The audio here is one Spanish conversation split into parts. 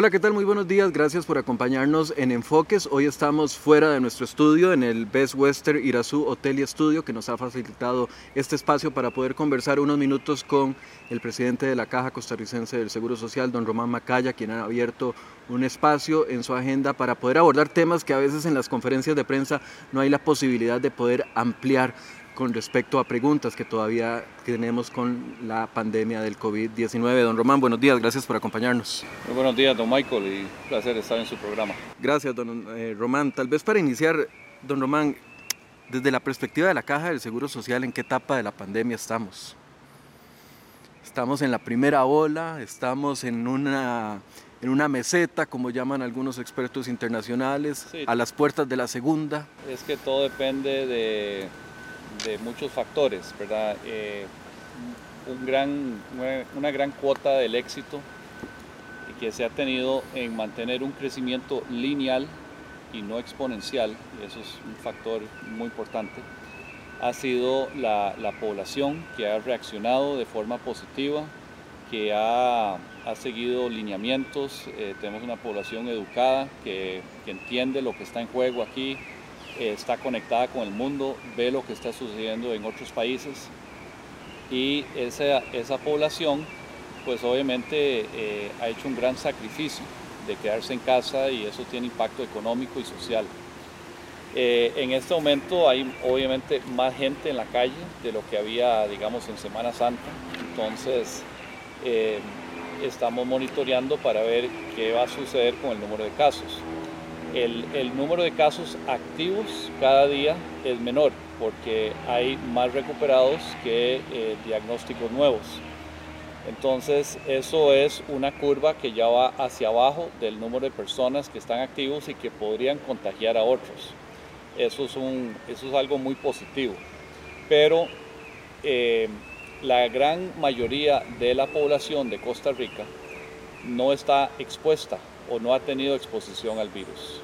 Hola, ¿qué tal? Muy buenos días. Gracias por acompañarnos en Enfoques. Hoy estamos fuera de nuestro estudio en el Best Western Irazú Hotel y Estudio que nos ha facilitado este espacio para poder conversar unos minutos con el presidente de la Caja Costarricense del Seguro Social, don Román Macaya, quien ha abierto un espacio en su agenda para poder abordar temas que a veces en las conferencias de prensa no hay la posibilidad de poder ampliar con respecto a preguntas que todavía tenemos con la pandemia del COVID-19. Don Román, buenos días, gracias por acompañarnos. Muy buenos días, don Michael, y un placer estar en su programa. Gracias, don eh, Román. Tal vez para iniciar, don Román, desde la perspectiva de la Caja del Seguro Social, ¿en qué etapa de la pandemia estamos? Estamos en la primera ola, estamos en una, en una meseta, como llaman algunos expertos internacionales, a las puertas de la segunda. Es que todo depende de de muchos factores, ¿verdad? Eh, un gran, una gran cuota del éxito que se ha tenido en mantener un crecimiento lineal y no exponencial, y eso es un factor muy importante, ha sido la, población que ha reaccionado de forma positiva, que ha, seguido lineamientos, eh, tenemos una población educada que, que entiende lo que está en juego aquí, está conectada con el mundo, ve lo que está sucediendo en otros países y esa, esa población pues obviamente eh, ha hecho un gran sacrificio de quedarse en casa y eso tiene impacto económico y social. Eh, en este momento hay obviamente más gente en la calle de lo que había digamos en Semana Santa, entonces eh, estamos monitoreando para ver qué va a suceder con el número de casos el, número de casos activos cada día es menor porque hay más recuperados que eh, diagnósticos nuevos. Entonces eso es una curva que ya va hacia abajo del número de personas que están activos y que podrían contagiar a otros. Eso es, un, eso es algo muy positivo. Pero eh, la gran mayoría de la población de Costa Rica no está expuesta o no ha tenido exposición al virus.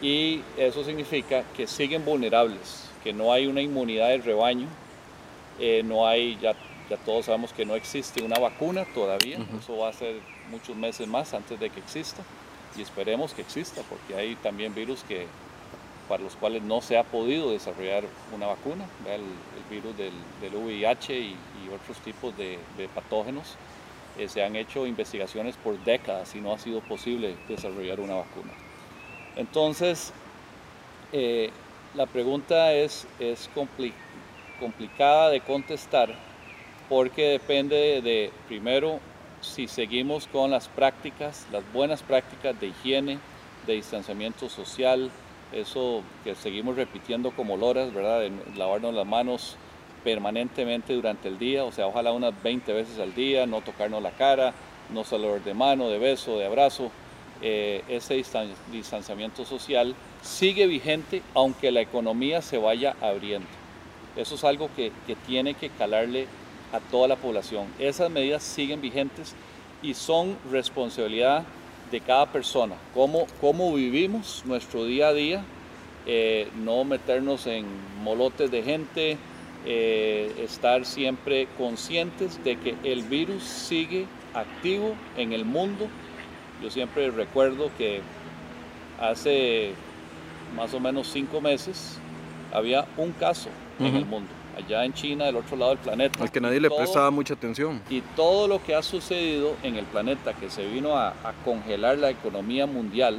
Y eso significa que siguen vulnerables, que no hay una inmunidad de rebaño, eh, no hay, ya, ya todos sabemos que no existe una vacuna todavía, eso va a ser muchos meses más antes de que exista y esperemos que exista porque hay también virus que para los cuales no se ha podido desarrollar una vacuna, el, virus del, del VIH y, otros tipos de, patógenos. Eh, se han hecho investigaciones por décadas y no ha sido posible desarrollar una vacuna. Entonces, eh, la pregunta es, complicada de contestar porque depende de, primero, si seguimos con las prácticas, las buenas prácticas de higiene, de distanciamiento social, eso que seguimos repitiendo como loras, ¿verdad? De lavarnos las manos permanentemente durante el día, o sea, ojalá unas 20 veces al día, no tocarnos la cara, no saludar de mano, de beso, de abrazo, eh, ese distanciamiento social sigue vigente aunque la economía se vaya abriendo. Eso es algo que, tiene que calarle a toda la población. Esas medidas siguen vigentes y son responsabilidad de cada persona. Cómo, cómo vivimos nuestro día a día, eh, no meternos en molotes de gente, eh, estar siempre conscientes de que el virus sigue activo en el mundo yo siempre recuerdo que hace más o menos cinco meses había un caso en el mundo, allá en China, del otro lado del planeta. Al que nadie le prestaba mucha atención. Y todo lo que ha sucedido en el planeta, que se vino a, congelar la economía mundial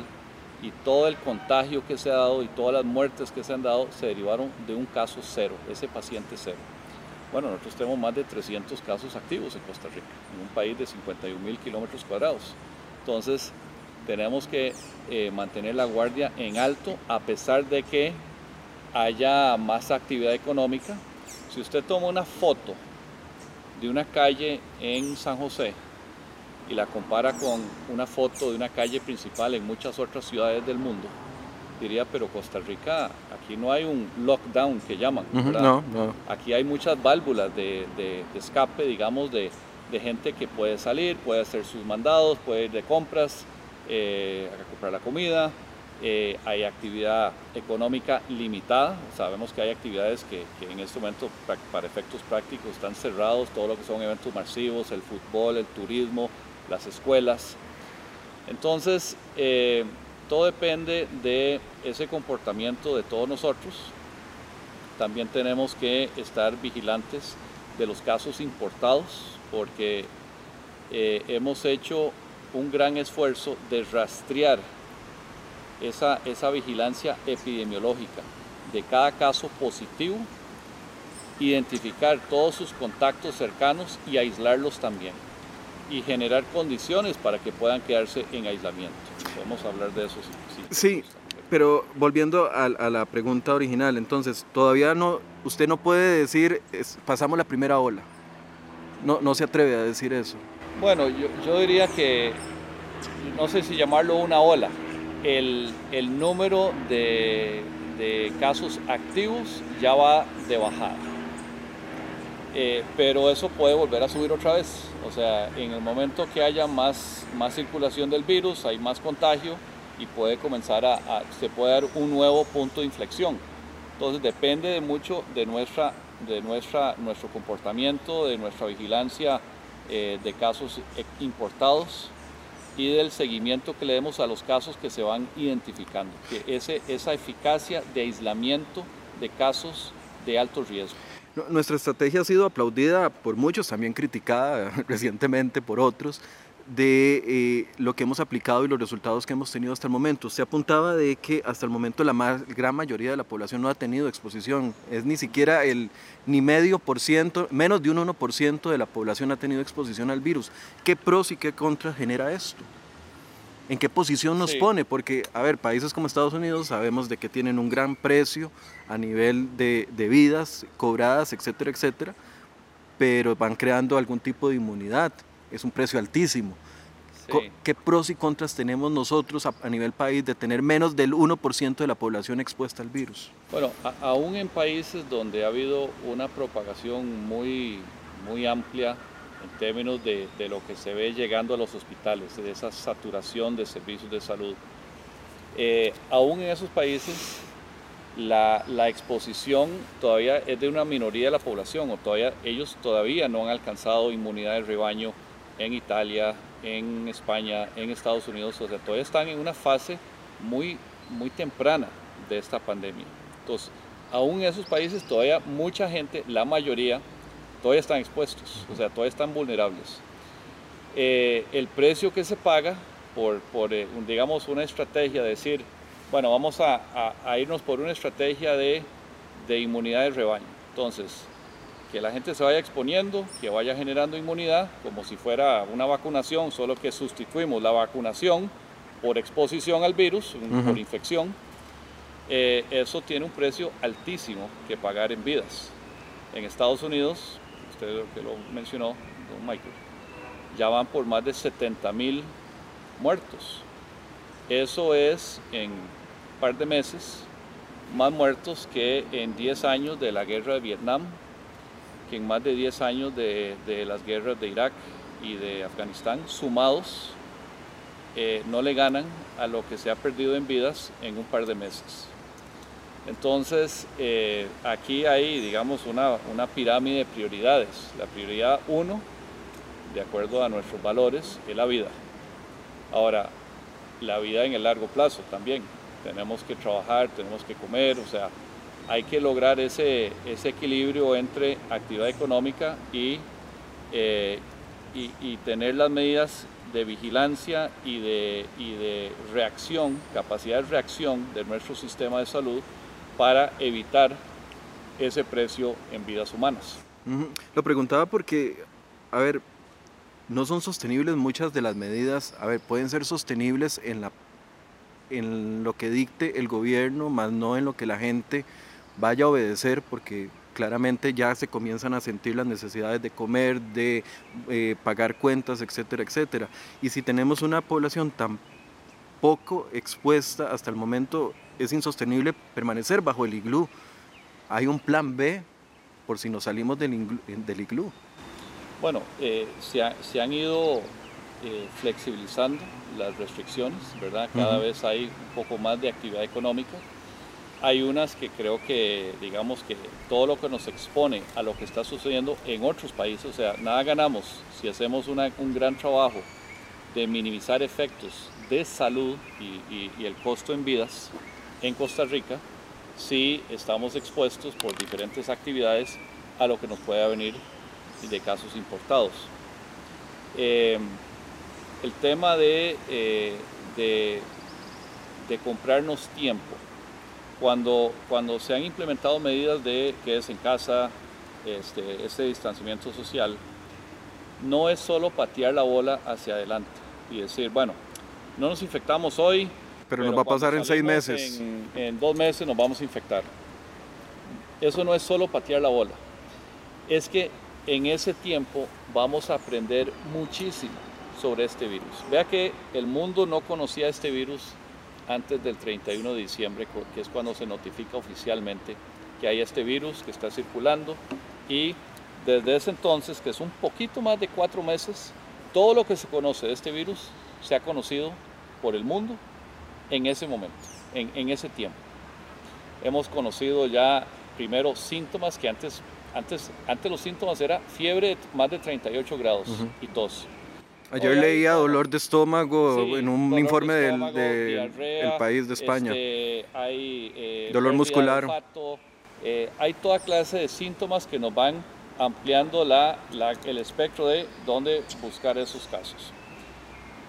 y todo el contagio que se ha dado y todas las muertes que se han dado, se derivaron de un caso cero, ese paciente cero. Bueno, nosotros tenemos más de 300 casos activos en Costa Rica, en un país de 51 mil kilómetros cuadrados. Entonces tenemos que eh, mantener la guardia en alto a pesar de que haya más actividad económica. Si usted toma una foto de una calle en San José y la compara con una foto de una calle principal en muchas otras ciudades del mundo, diría, pero Costa Rica, aquí no hay un lockdown que llaman, No, no. Aquí hay muchas válvulas de escape, digamos, de, de gente que puede salir, puede hacer sus mandados, puede ir de compras, eh, a comprar la comida. Eh, hay actividad económica limitada. Sabemos que hay actividades que, en este momento, para efectos prácticos, están cerrados, todo lo que son eventos masivos, el fútbol, el turismo, las escuelas. Entonces, eh, todo depende de ese comportamiento de todos nosotros. También tenemos que estar vigilantes de los casos importados porque eh, hemos hecho un gran esfuerzo de rastrear esa, esa vigilancia epidemiológica de cada caso positivo, identificar todos sus contactos cercanos y aislarlos también y generar condiciones para que puedan quedarse en aislamiento. Podemos hablar de eso. Sí, pero volviendo a, la pregunta original, entonces, todavía no, usted no puede decir, pasamos la primera ola. No, no se atreve a decir eso. Bueno, yo, yo diría que, no sé si llamarlo una ola, el, el número de, de, casos activos ya va de bajada. Eh, pero eso puede volver a subir otra vez. O sea, en el momento que haya más, más circulación del virus, hay más contagio y puede comenzar a, se puede dar un nuevo punto de inflexión. Entonces depende de mucho de, nuestra, de nuestra, nuestro comportamiento, de nuestra vigilancia eh, de casos importados y del seguimiento que le demos a los casos que se van identificando, que esa eficacia de aislamiento de casos de alto riesgo. Nuestra estrategia ha sido aplaudida por muchos, también criticada recientemente por otros, de eh, lo que hemos aplicado y los resultados que hemos tenido hasta el momento. Se apuntaba de que hasta el momento la gran mayoría de la población no ha tenido exposición. Es ni siquiera el ni medio por ciento, menos de un 1% de la población ha tenido exposición al virus. ¿Qué pros y qué contras genera esto? ¿En qué posición nos pone? Porque, a ver, países como Estados Unidos sabemos de que tienen un gran precio a nivel de, de vidas cobradas, etcétera, etcétera, pero van creando algún tipo de inmunidad es un precio altísimo. ¿Qué pros y contras tenemos nosotros a, nivel país de tener menos del 1% de la población expuesta al virus? Bueno, aún en países donde ha habido una propagación muy, muy amplia en términos de, de, lo que se ve llegando a los hospitales, de esa saturación de servicios de salud, eh, aún en esos países la, la, exposición todavía es de una minoría de la población o todavía ellos todavía no han alcanzado inmunidad de rebaño en Italia, en España, en Estados Unidos, o sea, todavía están en una fase muy, muy temprana de esta pandemia. Entonces, aún en esos países todavía mucha gente, la mayoría, todavía están expuestos, o sea, todavía están vulnerables. Eh, el precio que se paga por, por eh, digamos, una estrategia de decir, bueno, vamos a, a, irnos por una estrategia de, de inmunidad de rebaño. Entonces, que la gente se vaya exponiendo, que vaya generando inmunidad, como si fuera una vacunación, solo que sustituimos la vacunación por exposición al virus, por infección. Eh, eso tiene un precio altísimo que pagar en vidas. En Estados Unidos, usted que lo mencionó, don Michael, ya van por más de 70 mil muertos. Eso es en un par de meses más muertos que en 10 años de la guerra de Vietnam, que en más de 10 años de, las guerras de Irak y de Afganistán, sumados, eh, no le ganan a lo que se ha perdido en vidas en un par de meses. Entonces, eh, aquí hay, digamos, una, una pirámide de prioridades. La prioridad uno, de acuerdo a nuestros valores, es la vida. Ahora, la vida en el largo plazo también. Tenemos que trabajar, tenemos que comer, o sea, hay que lograr ese, ese equilibrio entre actividad económica y, eh, y, tener las medidas de vigilancia y de, y de reacción, capacidad de reacción de nuestro sistema de salud para evitar ese precio en vidas humanas. Lo preguntaba porque, a ver, no son sostenibles muchas de las medidas, a ver, pueden ser sostenibles en, la, en lo que dicte el gobierno, más no en lo que la gente vaya a obedecer porque claramente ya se comienzan a sentir las necesidades de comer, de eh, pagar cuentas, etcétera, etcétera. Y si tenemos una población tan poco expuesta hasta el momento, es insostenible permanecer bajo el iglú. Hay un plan B por si nos salimos del, iglú. Bueno, eh, se, han ido eh, flexibilizando las restricciones, ¿verdad? Cada vez hay un poco más de actividad económica hay unas que creo que, digamos que todo lo que nos expone a lo que está sucediendo en otros países, o sea, nada ganamos si hacemos un gran trabajo de minimizar efectos de salud y, y el costo en vidas en Costa Rica si estamos expuestos por diferentes actividades a lo que nos pueda venir de casos importados. Eh, el tema de, eh, de, de, comprarnos tiempo. Cuando, cuando se han implementado medidas de que es en casa, este, este distanciamiento social, no es solo patear la bola hacia adelante y decir, bueno, no nos infectamos hoy, pero, nos va a pasar en seis meses. En, en, dos meses nos vamos a infectar. Eso no es solo patear la bola. Es que en ese tiempo vamos a aprender muchísimo sobre este virus. Vea que el mundo no conocía este virus antes del 31 de diciembre, que es cuando se notifica oficialmente que hay este virus que está circulando y desde ese entonces, que es un poquito más de cuatro meses, todo lo que se conoce de este virus se ha conocido por el mundo en ese momento, en, en ese tiempo. Hemos conocido ya primero síntomas que antes, antes, antes los síntomas era fiebre de más de 38 grados y tos. Ayer leía dolor de estómago en un informe del de país de España. Este, hay eh, dolor muscular. Olfato, eh, hay toda clase de síntomas que nos van ampliando la, la, el espectro de dónde buscar esos casos.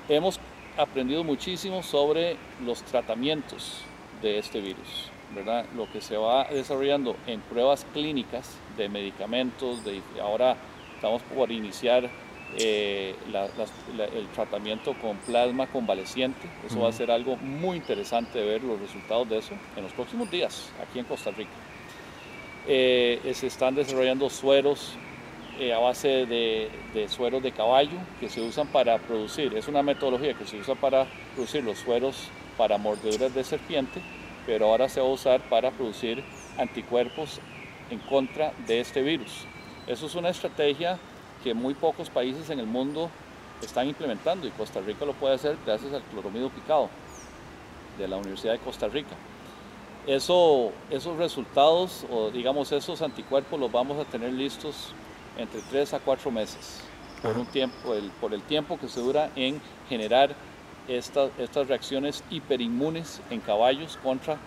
Hemos aprendido muchísimo sobre los tratamientos de este virus, ¿verdad? Lo que se va desarrollando en pruebas clínicas de medicamentos, de, ahora estamos por iniciar eh, la, la, el tratamiento con plasma convaleciente. Eso uh -huh. va a ser algo muy interesante de ver los resultados de eso en los próximos días aquí en Costa Rica. Eh, se están desarrollando sueros eh, a base de, de, sueros de caballo que se usan para producir, es una metodología que se usa para producir los sueros para mordeduras de serpiente, pero ahora se va a usar para producir anticuerpos en contra de este virus. Eso es una estrategia que muy pocos países en el mundo están implementando y Costa Rica lo puede hacer gracias al cloromido picado de la Universidad de Costa Rica. Eso, esos resultados o digamos esos anticuerpos los vamos a tener listos entre 3 a 4 meses por, un tiempo, el, por el tiempo que se dura en generar esta, estas reacciones hiperinmunes en caballos contra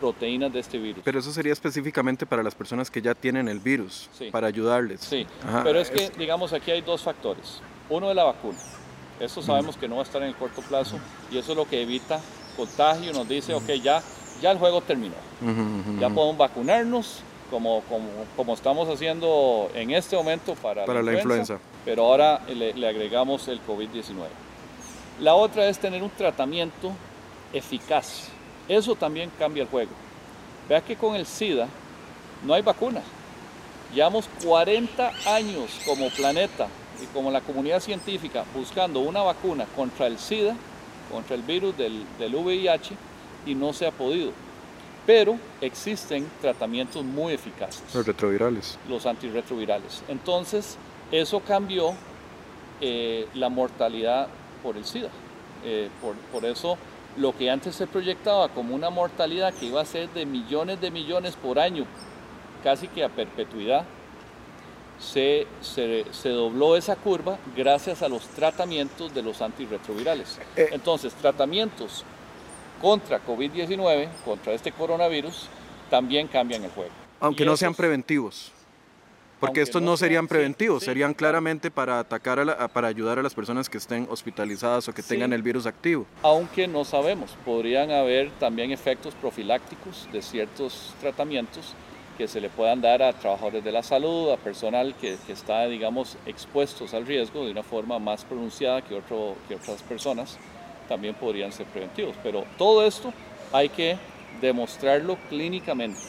proteínas de este virus. Pero eso sería específicamente para las personas que ya tienen el virus, sí. para ayudarles. Sí, Ajá. pero es que, digamos, aquí hay dos factores. Uno es la vacuna. Eso sabemos que no va a estar en el corto plazo y eso es lo que evita contagio. Nos dice, ok, ya, ya el juego terminó. Ya podemos vacunarnos como, como, como, estamos haciendo en este momento para, para la, influenza, la influenza. Pero ahora le, le agregamos el COVID-19. La otra es tener un tratamiento eficaz eso también cambia el juego. Vea que con el SIDA no hay vacuna. Llevamos 40 años como planeta y como la comunidad científica buscando una vacuna contra el SIDA, contra el virus del, del VIH, y no se ha podido. Pero existen tratamientos muy eficaces. Los retrovirales. Los antirretrovirales. Entonces, eso cambió eh, la mortalidad por el SIDA. Eh, por, por eso lo que antes se proyectaba como una mortalidad que iba a ser de millones de millones por año, casi que a perpetuidad, se, se, se dobló esa curva gracias a los tratamientos de los antirretrovirales. Eh. Entonces, tratamientos contra COVID-19, contra este coronavirus, también cambian el juego. Aunque y no sean preventivos. Porque estos no, no serían preventivos, sí, serían claramente para atacar a la, para ayudar a las personas que estén hospitalizadas o que sí, tengan el virus activo. Aunque no sabemos, podrían haber también efectos profilácticos de ciertos tratamientos que se le puedan dar a trabajadores de la salud, a personal que, que está, digamos, expuestos al riesgo de una forma más pronunciada que, otro, que otras personas, también podrían ser preventivos. Pero todo esto hay que demostrarlo clínicamente.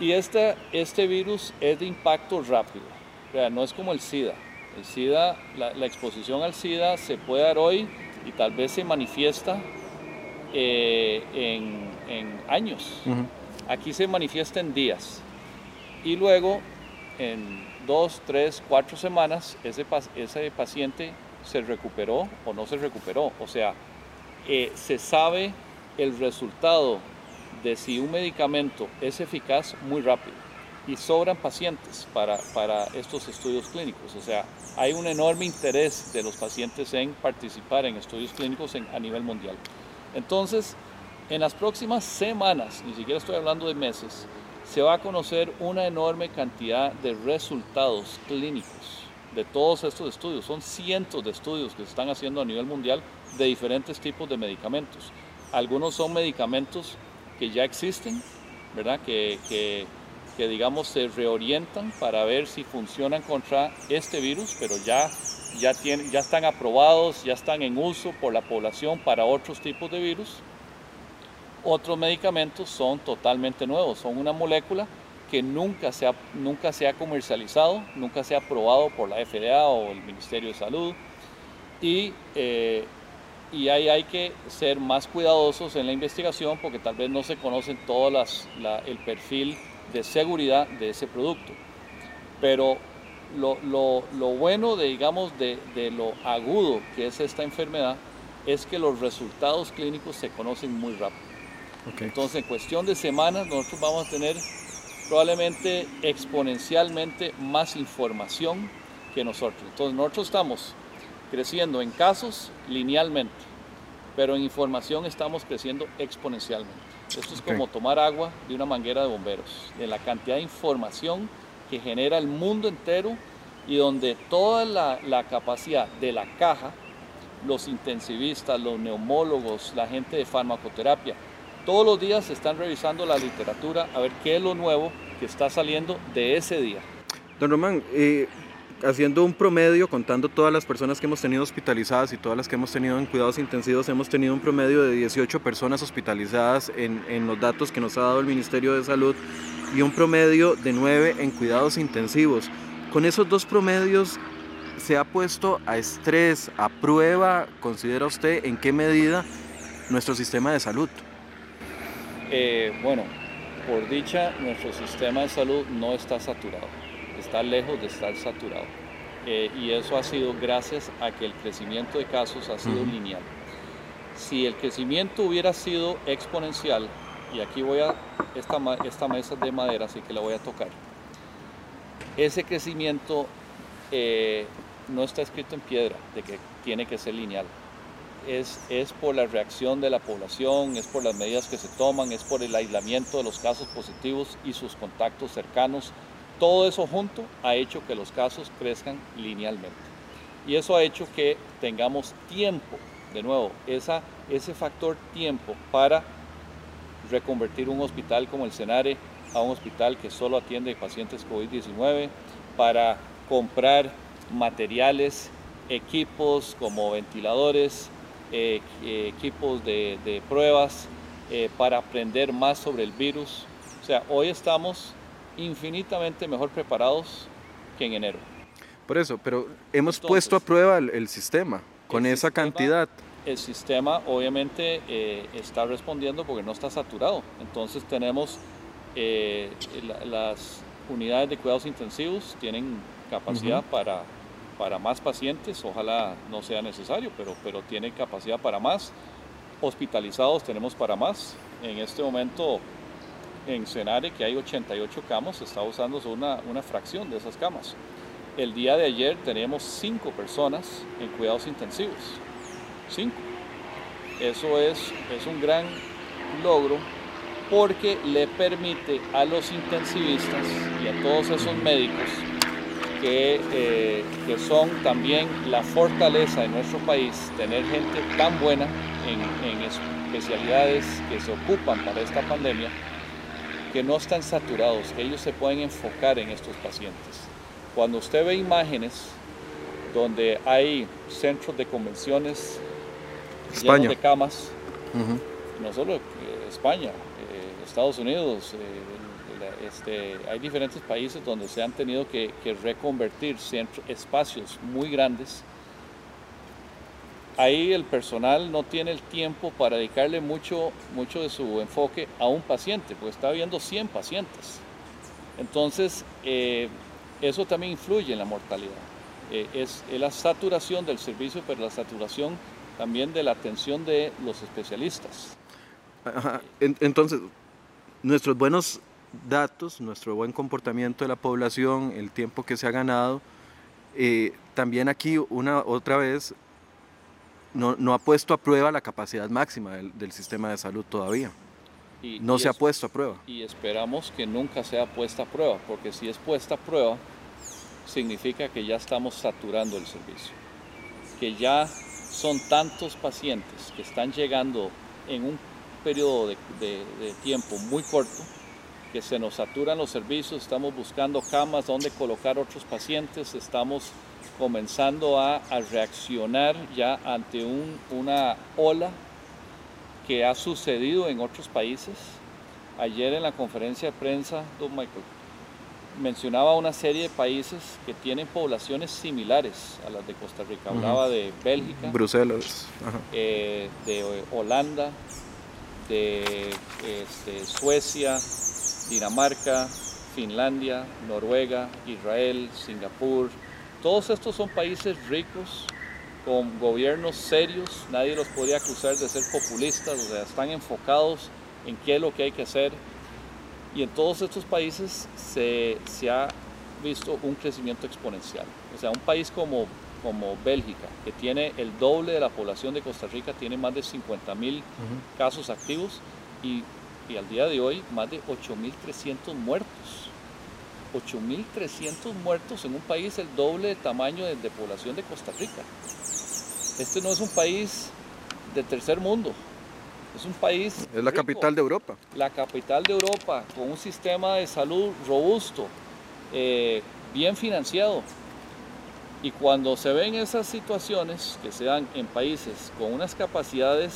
Y este, este virus es de impacto rápido, o sea, no es como el SIDA. El SIDA, la, la, exposición al SIDA se puede dar hoy y tal vez se manifiesta eh, en, en, años. Uh -huh. Aquí se manifiesta en días. Y luego, en dos, tres, cuatro semanas, ese, ese paciente se recuperó o no se recuperó. O sea, eh, se sabe el resultado de si un medicamento es eficaz muy rápido. y sobran pacientes para, para estos estudios clínicos. O sea, hay un enorme interés de los pacientes en participar en estudios clínicos a nivel mundial. Entonces, en las próximas semanas, ni siquiera estoy hablando de meses, se va a conocer una enorme cantidad de resultados clínicos de todos estos estudios. Son cientos de estudios que se están haciendo a nivel mundial de diferentes tipos de medicamentos. Algunos son medicamentos que ya existen, ¿verdad? Que, que, digamos se reorientan para ver si funcionan contra este virus, pero ya, ya, tienen, ya están aprobados, ya están en uso por la población para otros tipos de virus. Otros medicamentos son totalmente nuevos, son una molécula que nunca se ha, nunca se ha comercializado, nunca se ha aprobado por la FDA o el Ministerio de Salud y, eh, y ahí hay que ser más cuidadosos en la investigación porque tal vez no se conocen todo las, el perfil de seguridad de ese producto. Pero lo, lo, lo bueno de, digamos, de, de, lo agudo que es esta enfermedad es que los resultados clínicos se conocen muy rápido. Entonces, en cuestión de semanas, nosotros vamos a tener probablemente exponencialmente más información que nosotros. Entonces, nosotros estamos creciendo en casos linealmente, pero en información estamos creciendo exponencialmente. Esto es como tomar agua de una manguera de bomberos, de la cantidad de información que genera el mundo entero y donde toda la, la capacidad de la caja, los intensivistas, los neumólogos, la gente de farmacoterapia, todos los días se están revisando la literatura a ver qué es lo nuevo que está saliendo de ese día. Don Román, eh, haciendo un promedio, contando todas las personas que hemos tenido hospitalizadas y todas las que hemos tenido en cuidados intensivos, hemos tenido un promedio de 18 personas hospitalizadas en, en los datos que nos ha dado el Ministerio de Salud y un promedio de 9 en cuidados intensivos. Con esos dos promedios, ¿se ha puesto a estrés, a prueba, considera usted, en qué medida nuestro sistema de salud? Eh, bueno, por dicha, nuestro sistema de salud no está saturado, está lejos de estar saturado. Eh, y eso ha sido gracias a que el crecimiento de casos ha sido lineal. Si el crecimiento hubiera sido exponencial, y aquí voy a, esta, esta mesa de madera, así que la voy a tocar, ese crecimiento eh, no está escrito en piedra de que tiene que ser lineal es, es por la reacción de la población, es por las medidas que se toman, es por el aislamiento de los casos positivos y sus contactos cercanos. Todo eso junto ha hecho que los casos crezcan linealmente. Y eso ha hecho que tengamos tiempo, de nuevo, esa, ese factor tiempo para reconvertir un hospital como el Senare a un hospital que solo atiende pacientes COVID-19, para comprar materiales, equipos como ventiladores, eh, equipos de, pruebas eh, para aprender más sobre el virus. O sea, hoy estamos infinitamente mejor preparados que en enero. Por eso, pero hemos puesto a prueba el, sistema con esa cantidad. El sistema obviamente eh, está respondiendo porque no está saturado. Entonces tenemos las unidades de cuidados intensivos, tienen capacidad para para más pacientes, ojalá no sea necesario, pero, pero tiene capacidad para más. Hospitalizados tenemos para más. En este momento en Senare, que hay 88 camas, se está usando una, una fracción de esas camas. El día de ayer teníamos 5 personas en cuidados intensivos. 5. Eso es, es un gran logro porque le permite a los intensivistas y a todos esos médicos eh, que, son también la fortaleza de nuestro país, tener gente tan buena en, especialidades que se ocupan para esta pandemia, que no están saturados, que ellos se pueden enfocar en estos pacientes. Cuando usted ve imágenes donde hay centros de convenciones llenos de camas, no solo España, eh, Estados Unidos, eh, este, hay diferentes países donde se han tenido que, reconvertir espacios muy grandes. Ahí el personal no tiene el tiempo para dedicarle mucho, mucho de su enfoque a un paciente, porque está viendo 100 pacientes. Entonces, eh, eso también influye en la mortalidad. Eh, es, la saturación del servicio, pero la saturación también de la atención de los especialistas. Entonces, nuestros buenos datos, nuestro buen comportamiento de la población, el tiempo que se ha ganado, eh, también aquí una otra vez no, no, ha puesto a prueba la capacidad máxima del, del sistema de salud todavía. Y, no y se es, ha puesto a prueba. Y esperamos que nunca sea puesta a prueba, porque si es puesta a prueba, significa que ya estamos saturando el servicio, que ya son tantos pacientes que están llegando en un periodo de, de, de tiempo muy corto que se nos saturan los servicios, estamos buscando camas donde colocar otros pacientes, estamos comenzando a, a reaccionar ya ante un, una ola que ha sucedido en otros países. Ayer en la conferencia de prensa, don Michael, mencionaba una serie de países que tienen poblaciones similares a las de Costa Rica. Hablaba uh -huh. de Bélgica, Bruselas, eh, de Holanda, de este, Suecia, Dinamarca, Finlandia, Noruega, Israel, Singapur. Todos estos son países ricos, con gobiernos serios, nadie los podría acusar de ser populistas, o sea, están enfocados en qué es lo que hay que hacer. Y en todos estos países se, se ha visto un crecimiento exponencial. O sea, un país como, como Bélgica, que tiene el doble de la población de Costa Rica, tiene más de 50 mil uh -huh. casos activos y y al día de hoy más de 8.300 muertos. 8.300 muertos en un país el doble de tamaño de, de, población de Costa Rica. Este no es un país de tercer mundo, es un país... Es la capital de Europa. La capital de Europa, con un sistema de salud robusto, eh, bien financiado. Y cuando se ven esas situaciones que se dan en países con unas capacidades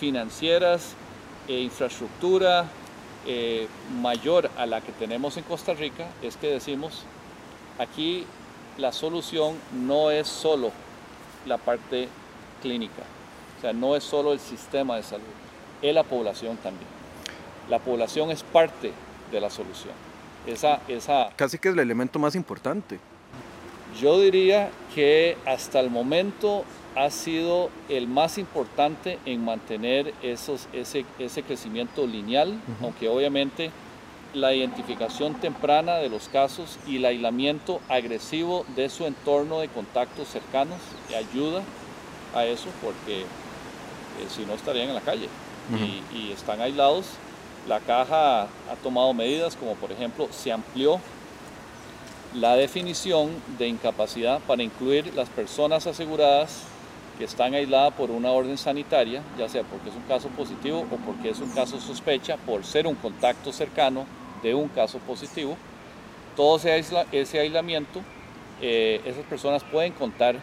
financieras, e infraestructura eh, mayor a la que tenemos en Costa Rica es que decimos aquí la solución no es solo la parte clínica, o sea, no es solo el sistema de salud, es la población también. La población es parte de la solución. Esa, esa, Casi que es el elemento más importante. Yo diría que hasta el momento ha sido el más importante en mantener esos, ese, ese crecimiento lineal, uh -huh. aunque obviamente la identificación temprana de los casos y el aislamiento agresivo de su entorno de contactos cercanos ayuda a eso porque eh, si no estarían en la calle uh -huh. y, y están aislados. La caja ha tomado medidas como por ejemplo se amplió la definición de incapacidad para incluir las personas aseguradas que están aisladas por una orden sanitaria, ya sea porque es un caso positivo o porque es un caso sospecha, por ser un contacto cercano de un caso positivo, todo ese, aisla, ese aislamiento, eh, esas personas pueden contar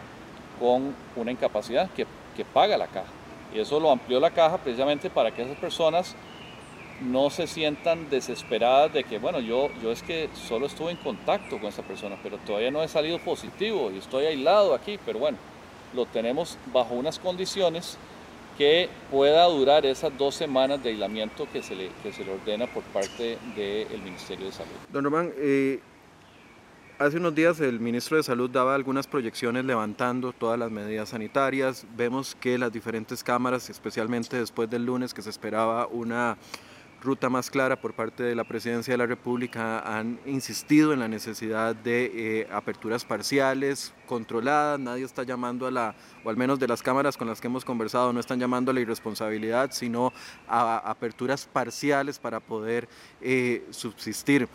con una incapacidad que, que paga la caja. Y eso lo amplió la caja precisamente para que esas personas no se sientan desesperadas de que, bueno, yo, yo es que solo estuve en contacto con esa persona, pero todavía no he salido positivo y estoy aislado aquí, pero bueno, lo tenemos bajo unas condiciones que pueda durar esas dos semanas de aislamiento que se le, que se le ordena por parte del Ministerio de Salud. Don Román, eh, hace unos días el ministro de Salud daba algunas proyecciones levantando todas las medidas sanitarias. Vemos que las diferentes cámaras, especialmente después del lunes que se esperaba una ruta más clara por parte de la Presidencia de la República han insistido en la necesidad de eh, aperturas parciales, controladas, nadie está llamando a la, o al menos de las cámaras con las que hemos conversado, no están llamando a la irresponsabilidad, sino a, a aperturas parciales para poder eh, subsistir.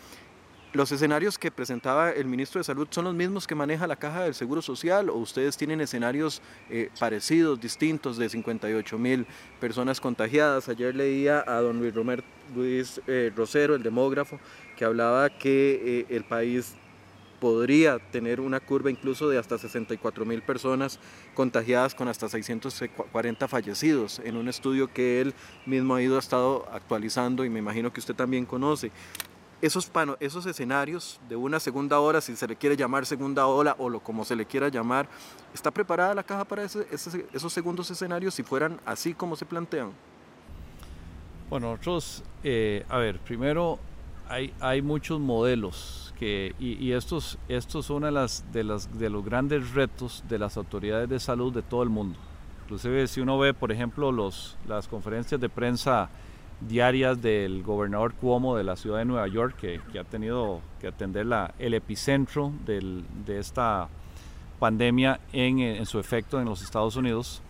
¿Los escenarios que presentaba el ministro de Salud son los mismos que maneja la Caja del Seguro Social o ustedes tienen escenarios eh, parecidos, distintos, de 58 mil personas contagiadas? Ayer leía a don Luis, Romer, Luis eh, Rosero, el demógrafo, que hablaba que eh, el país podría tener una curva incluso de hasta 64 mil personas contagiadas con hasta 640 fallecidos en un estudio que él mismo ha ido ha estado actualizando y me imagino que usted también conoce esos, esos escenarios de una segunda hora, si se le quiere llamar segunda ola o lo, como se le quiera llamar, ¿está preparada la caja para esos segundos escenarios si fueran así como se plantean? Bueno, nosotros, eh, a ver, primero hay, hay muchos modelos que, y, y, estos, estos son de, las, de, las, de los grandes retos de las autoridades de salud de todo el mundo. Inclusive si uno ve, por ejemplo, los, las conferencias de prensa diarias del gobernador Cuomo de la ciudad de Nueva York, que, ha tenido que atender la, el epicentro de esta pandemia en, en, su efecto en los Estados Unidos,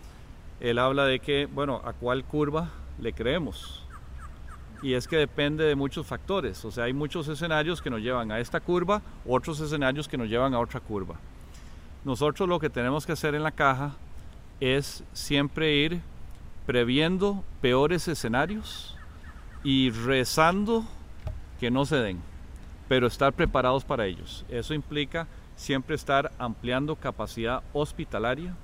él habla de que, bueno, ¿a cuál curva le creemos? Y es que depende de muchos factores, o sea, hay muchos escenarios que nos llevan a esta curva, otros escenarios que nos llevan a otra curva. Nosotros lo que tenemos que hacer en la caja es siempre ir previendo peores escenarios y rezando que no se den, pero estar preparados para ellos. Eso implica siempre estar ampliando capacidad hospitalaria,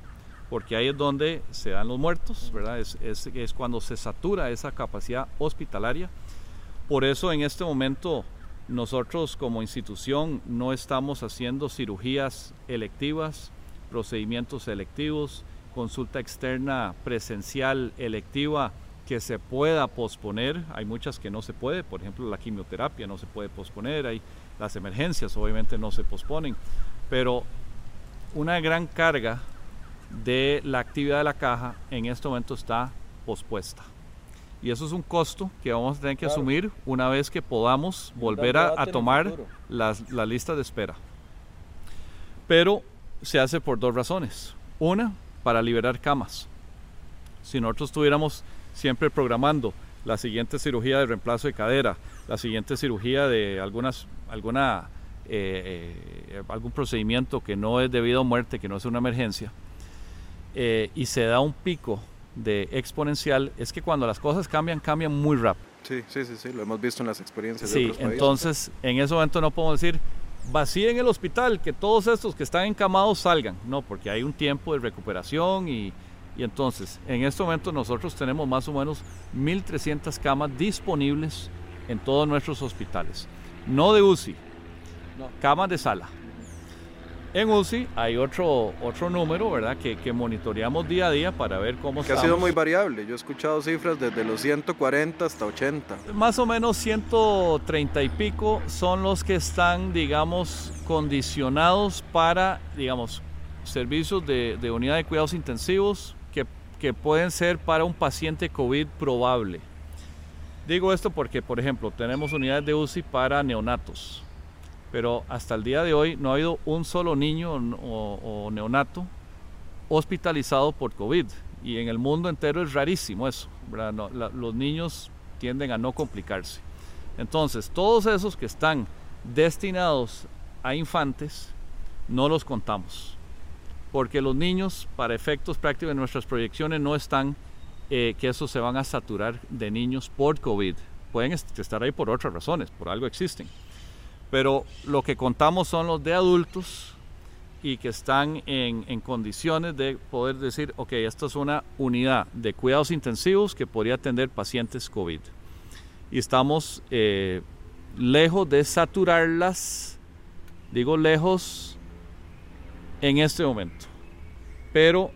porque ahí es donde se dan los muertos, ¿verdad? Es, es, cuando se satura esa capacidad hospitalaria. Por eso en este momento nosotros como institución no estamos haciendo cirugías electivas, procedimientos electivos, consulta externa presencial electiva que se pueda posponer. Hay muchas que no se puede, por ejemplo la quimioterapia no se puede posponer, hay las emergencias obviamente no se posponen, pero una gran carga de la actividad de la caja en este momento está pospuesta. Y eso es un costo que vamos a tener que asumir una vez que podamos volver a, tomar las, la lista de espera. Pero se hace por dos razones. Una, para liberar camas. Si nosotros estuviéramos siempre programando la siguiente cirugía de reemplazo de cadera, la siguiente cirugía de algunas, alguna, eh, eh, algún procedimiento que no es debido a muerte, que no es una emergencia, eh, y se da un pico de exponencial, es que cuando las cosas cambian, cambian muy rápido. Sí, sí, sí, sí, lo hemos visto en las experiencias de otros países. entonces en ese momento no podemos decir, vacíen el hospital, que todos estos que están encamados salgan. No, porque hay un tiempo de recuperación y, y entonces en este momento nosotros tenemos más o menos 1.300 camas disponibles en todos nuestros hospitales. No de UCI, no. camas de sala. En UCI hay otro, otro número, ¿verdad? Que, que monitoreamos día a día para ver cómo Que ha sido muy variable. Yo he escuchado cifras desde los 140 hasta 80. Más o menos 130 y pico son los que están, digamos, condicionados para, digamos, servicios de, de unidad de cuidados intensivos pueden ser para un paciente COVID probable. Digo esto porque, por ejemplo, tenemos unidades de UCI para neonatos pero hasta el día de hoy no ha habido un solo niño o, neonato hospitalizado por COVID. Y en el mundo entero es rarísimo eso. los niños tienden a no complicarse. Entonces, todos esos que están destinados a infantes, no los contamos. Porque los niños, para efectos prácticos de nuestras proyecciones, no están eh, que esos se van a saturar de niños por COVID. Pueden estar ahí por otras razones, por algo existen pero lo que contamos son los de adultos y que están en, condiciones de poder decir, ok, esta es una unidad de cuidados intensivos que podría atender pacientes COVID. Y estamos eh, lejos de saturarlas, digo lejos en este momento, pero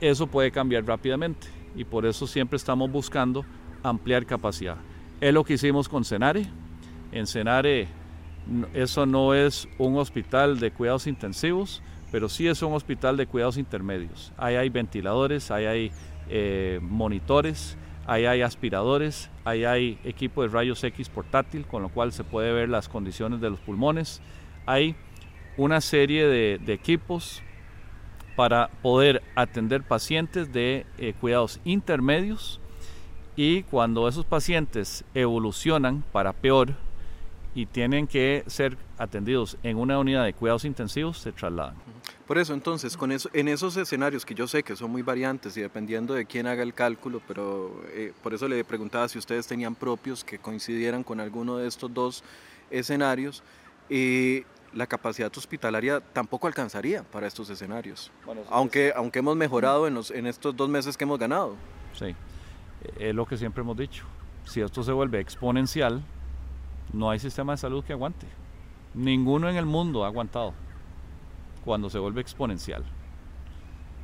eso puede cambiar rápidamente y por eso siempre estamos buscando ampliar capacidad. Es lo que hicimos con Senare. En Senare eso no es un hospital de cuidados intensivos, pero sí es un hospital de cuidados intermedios. Ahí hay ventiladores, ahí hay eh, monitores, ahí hay aspiradores, ahí hay equipo de rayos X portátil, con lo cual se puede ver las condiciones de los pulmones. Hay una serie de, equipos para poder atender pacientes de eh, cuidados intermedios y cuando esos pacientes evolucionan para peor, y tienen que ser atendidos en una unidad de cuidados intensivos, se trasladan. Por eso, entonces, con eso, en esos escenarios que yo sé que son muy variantes y dependiendo de quién haga el cálculo, pero eh, por eso le preguntaba si ustedes tenían propios que coincidieran con alguno de estos dos escenarios, y la capacidad hospitalaria tampoco alcanzaría para estos escenarios, aunque, aunque hemos mejorado en, los, en estos dos meses que hemos ganado. Sí, es lo que siempre hemos dicho. Si esto se vuelve exponencial, no hay sistema de salud que aguante. Ninguno en el mundo ha aguantado cuando se vuelve exponencial.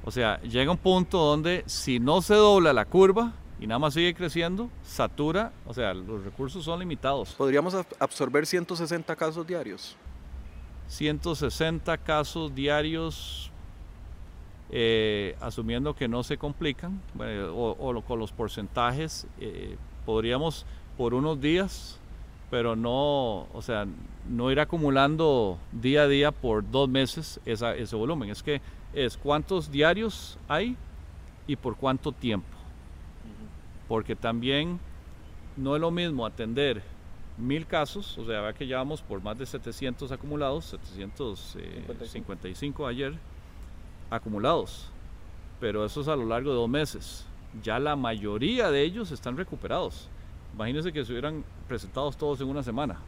O sea, llega un punto donde si no se dobla la curva y nada más sigue creciendo, satura, o sea, los recursos son limitados. ¿Podríamos absorber 160 casos diarios? 160 casos diarios, eh, asumiendo que no se complican, o, con los porcentajes, eh, Podríamos por unos días, pero no, o sea, no ir acumulando día a día por dos meses ese volumen. Es que es cuántos diarios hay y por cuánto tiempo. Porque también no es lo mismo atender mil casos, o sea, que llevamos por más de 700 acumulados, 755 ayer acumulados, pero eso es a lo largo de dos meses. Ya la mayoría de ellos están recuperados. Imagínense que se hubieran presentado todos en una semana.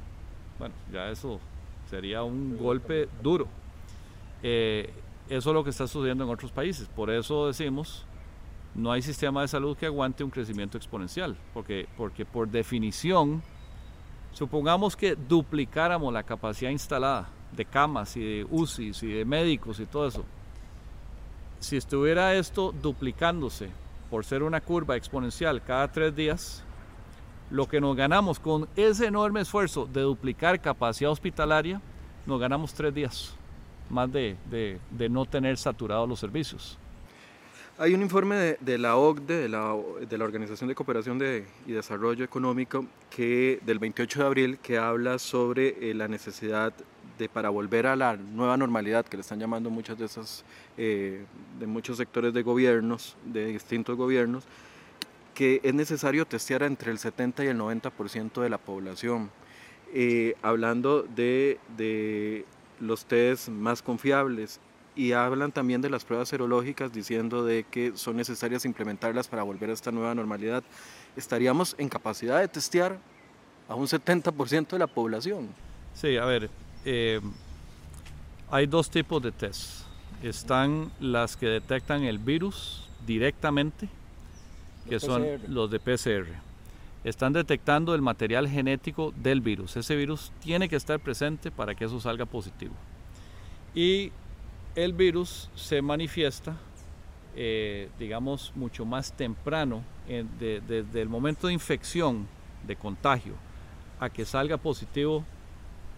Bueno, ya eso sería un golpe duro. Eh, eso es lo que está sucediendo en otros países. Por eso decimos, no hay sistema de salud que aguante un crecimiento exponencial, porque, porque por definición, supongamos que duplicáramos la capacidad instalada de camas y de UCIs y de médicos y todo eso. Si estuviera esto duplicándose por ser una curva exponencial cada tres días, lo que nos ganamos con ese enorme esfuerzo de duplicar capacidad hospitalaria, nos ganamos tres días más de, no tener saturados los servicios. Hay un informe de, la OCDE, de la, de la, Organización de Cooperación y Desarrollo Económico, que, del 28 de abril, que habla sobre eh, la necesidad de para volver a la nueva normalidad, que le están llamando muchas de esas, eh, de muchos sectores de gobiernos, de distintos gobiernos, que es necesario testear entre el 70 y el 90% de la población. Eh, hablando de, de, los test más confiables y hablan también de las pruebas serológicas diciendo de que son necesarias implementarlas para volver a esta nueva normalidad. ¿Estaríamos en capacidad de testear a un 70% de la población? Sí, a ver, eh, hay dos tipos de test. Están las que detectan el virus directamente, que son los de PCR. Están detectando el material genético del virus. Ese virus tiene que estar presente para que eso salga positivo. Y el virus se manifiesta, eh, digamos, mucho más temprano, desde el momento de infección, de contagio, a que salga positivo,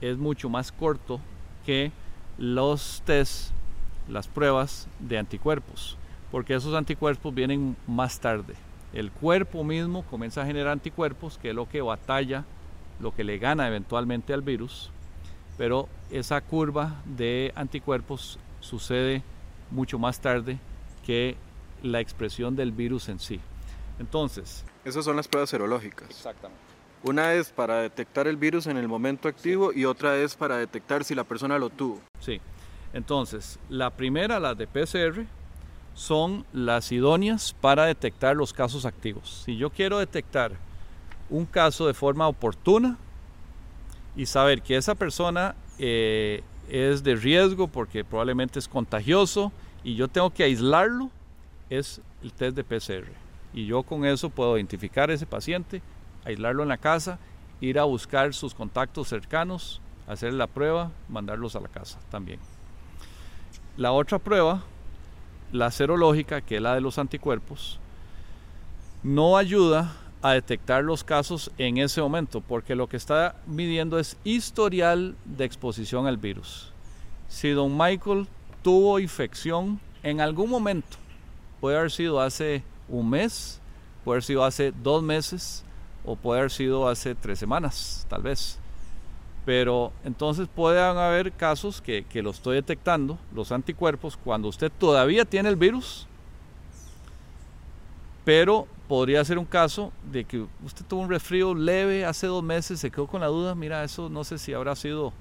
es mucho más corto que los test, las pruebas de anticuerpos, porque esos anticuerpos vienen más tarde. El cuerpo mismo comienza a generar anticuerpos, que es lo que batalla, lo que le gana eventualmente al virus, pero esa curva de anticuerpos sucede mucho más tarde que la expresión del virus en sí. Entonces... Esas son las pruebas serológicas. Exactamente. Una es para detectar el virus en el momento activo y otra es para detectar si la persona lo tuvo. Sí. Entonces, la primera, la de PCR, son las idóneas para detectar los casos activos. Si yo quiero detectar un caso de forma oportuna y saber que esa persona eh, es de riesgo porque probablemente es contagioso y yo tengo que aislarlo, es el test de PCR. Y yo con eso puedo identificar a ese paciente, aislarlo en la casa, ir a buscar sus contactos cercanos, hacer la prueba, mandarlos a la casa también. La otra prueba, la serológica, que es la de los anticuerpos, no ayuda a detectar los casos en ese momento, porque lo que está midiendo es historial de exposición al virus. Si don Michael tuvo infección en algún momento, puede haber sido hace un mes, puede haber sido hace dos meses o puede haber sido hace tres semanas, tal vez. Pero entonces pueden haber casos que, que lo estoy detectando, los anticuerpos, cuando usted todavía tiene el virus, pero podría ser un caso de que usted tuvo un resfrío leve hace dos meses, se quedó con la duda, mira, eso no sé si habrá sido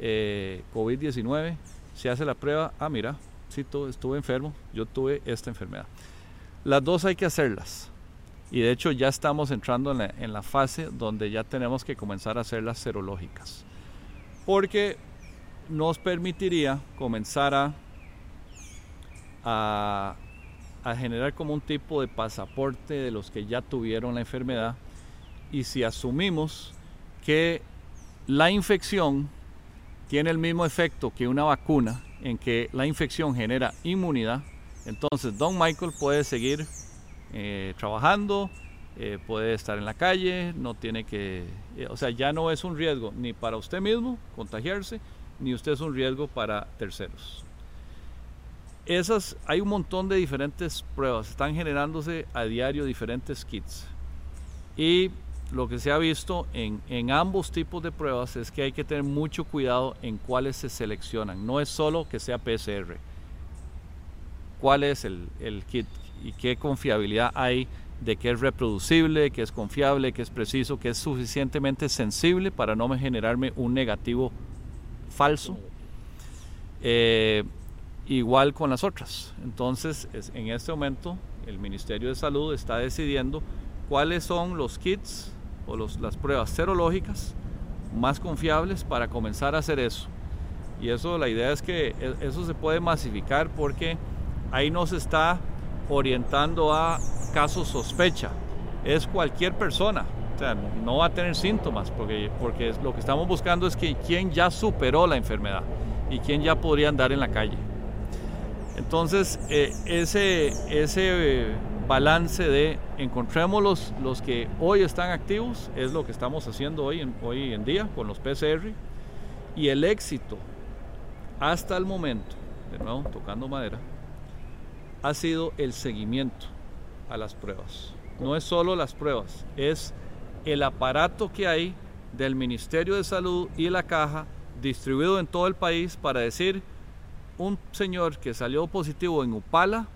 eh, COVID-19, se hace la prueba, ah, mira, sí, estuve enfermo, yo tuve esta enfermedad. Las dos hay que hacerlas. Y de hecho ya estamos entrando en la, en la fase donde ya tenemos que comenzar a hacer las serológicas. Porque nos permitiría comenzar a, a a generar como un tipo de pasaporte de los que ya tuvieron la enfermedad y si asumimos que la infección tiene el mismo efecto que una vacuna en que la infección genera inmunidad, entonces Don Michael puede seguir eh, trabajando, eh, puede estar en la calle, no tiene que, eh, o sea, ya no es un riesgo ni para usted mismo contagiarse, ni usted es un riesgo para terceros. Esas, hay un montón de diferentes pruebas, están generándose a diario diferentes kits. Y lo que se ha visto en, en, ambos tipos de pruebas es que hay que tener mucho cuidado en cuáles se seleccionan. No es solo que sea PCR. ¿Cuál es el, el kit y qué confiabilidad hay de que es reproducible, que es confiable, que es preciso, que es suficientemente sensible para no generarme un negativo falso? Eh, igual con las otras. Entonces, en este momento, el Ministerio de Salud está decidiendo cuáles son los kits o las pruebas serológicas más confiables para comenzar a hacer eso. Y eso, la idea es que e, eso se puede masificar porque ahí no se está orientando a casos sospecha. Es cualquier persona. O sea, no va a tener síntomas porque, porque lo que estamos buscando es que quien ya superó la enfermedad y quien ya podría andar en la calle. Entonces, eh, ese, ese balance de encontremos los, los, que hoy están activos es lo que estamos haciendo hoy en, hoy en día con los PCR y el éxito hasta el momento, de nuevo tocando madera, ha sido el seguimiento a las pruebas. No es solo las pruebas, es el aparato que hay del Ministerio de Salud y la caja distribuido en todo el país para decir un señor que salió positivo en Upala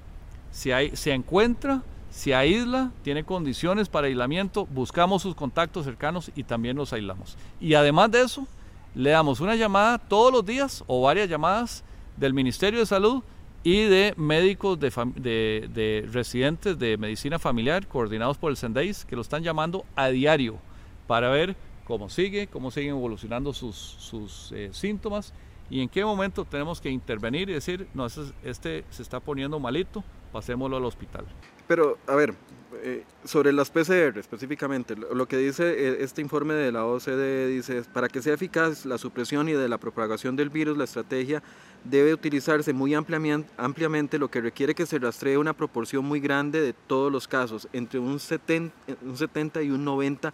se, se encuentra, se aísla, tiene condiciones para aislamiento, buscamos sus contactos cercanos y también los aislamos. Y además de eso, le damos una llamada todos los días o varias llamadas del Ministerio de Salud y de médicos de, de, residentes de medicina familiar coordinados por el SENDEIS que lo están llamando a diario para ver cómo sigue, cómo siguen evolucionando sus, sus eh, síntomas y en qué momento tenemos que intervenir y decir, no, este, se está poniendo malito, pasémoslo al hospital. Pero, a ver, eh, sobre las PCR específicamente, lo que dice eh, este informe de la OCDE dice, para que sea eficaz la supresión y de la propagación del virus, la estrategia debe utilizarse muy ampliamente, ampliamente, lo que requiere que se rastree una proporción muy grande de todos los casos, entre un 70, un 70 y un 90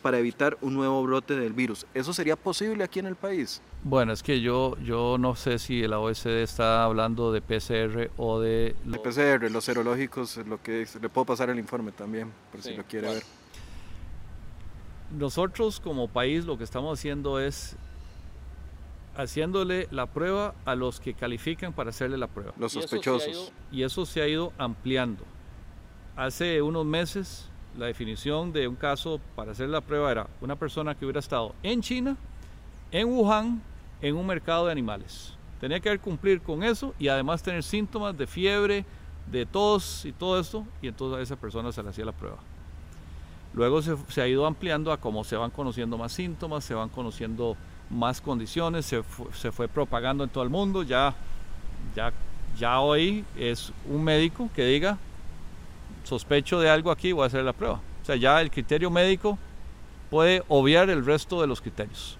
para evitar un nuevo brote del virus. ¿Eso sería posible aquí en el país? Bueno, es que yo, yo no sé si la OSD está hablando de PCR o de... De PCR, los serológicos, lo que le puedo pasar el informe también, por si lo quiere ver. Nosotros como país lo que estamos haciendo es haciéndole la prueba a los que califican para hacerle la prueba. Los sospechosos. y eso se ha ido ampliando. Hace unos meses la definición de un caso para hacer la prueba era una persona que hubiera estado en China, en Wuhan, en un mercado de animales. Tenía que cumplir con eso y además tener síntomas de fiebre, de tos y todo esto, y entonces a esa persona se le hacía la prueba. Luego se, ha ido ampliando a cómo se van conociendo más síntomas, se van conociendo más condiciones, se, se fue propagando en todo el mundo. Ya, ya, ya hoy es un médico que diga, sospecho de algo aquí, voy a hacer la prueba. O sea, ya el criterio médico puede obviar el resto de los criterios.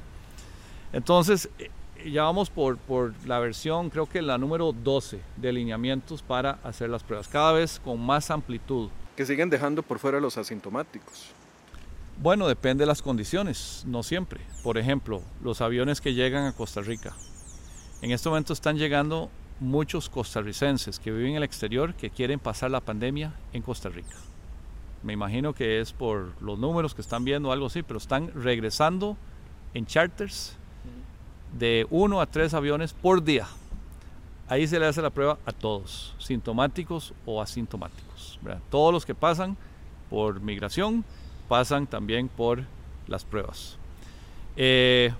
Entonces, eh, ya vamos por, por la versión, creo que la número 12 de lineamientos para hacer las pruebas, cada vez con más amplitud. Que siguen dejando por fuera los asintomáticos. Bueno, depende de las condiciones, no siempre. Por ejemplo, los aviones que llegan a Costa Rica. En este momento están llegando muchos costarricenses que viven en el exterior que quieren pasar la pandemia en Costa Rica. Me imagino que es por los números que están viendo, algo así, pero están regresando en charters de uno a tres aviones por día. Ahí se le hace la prueba a todos, sintomáticos o asintomáticos. Todos los que pasan por migración pasan también por las pruebas. Eh,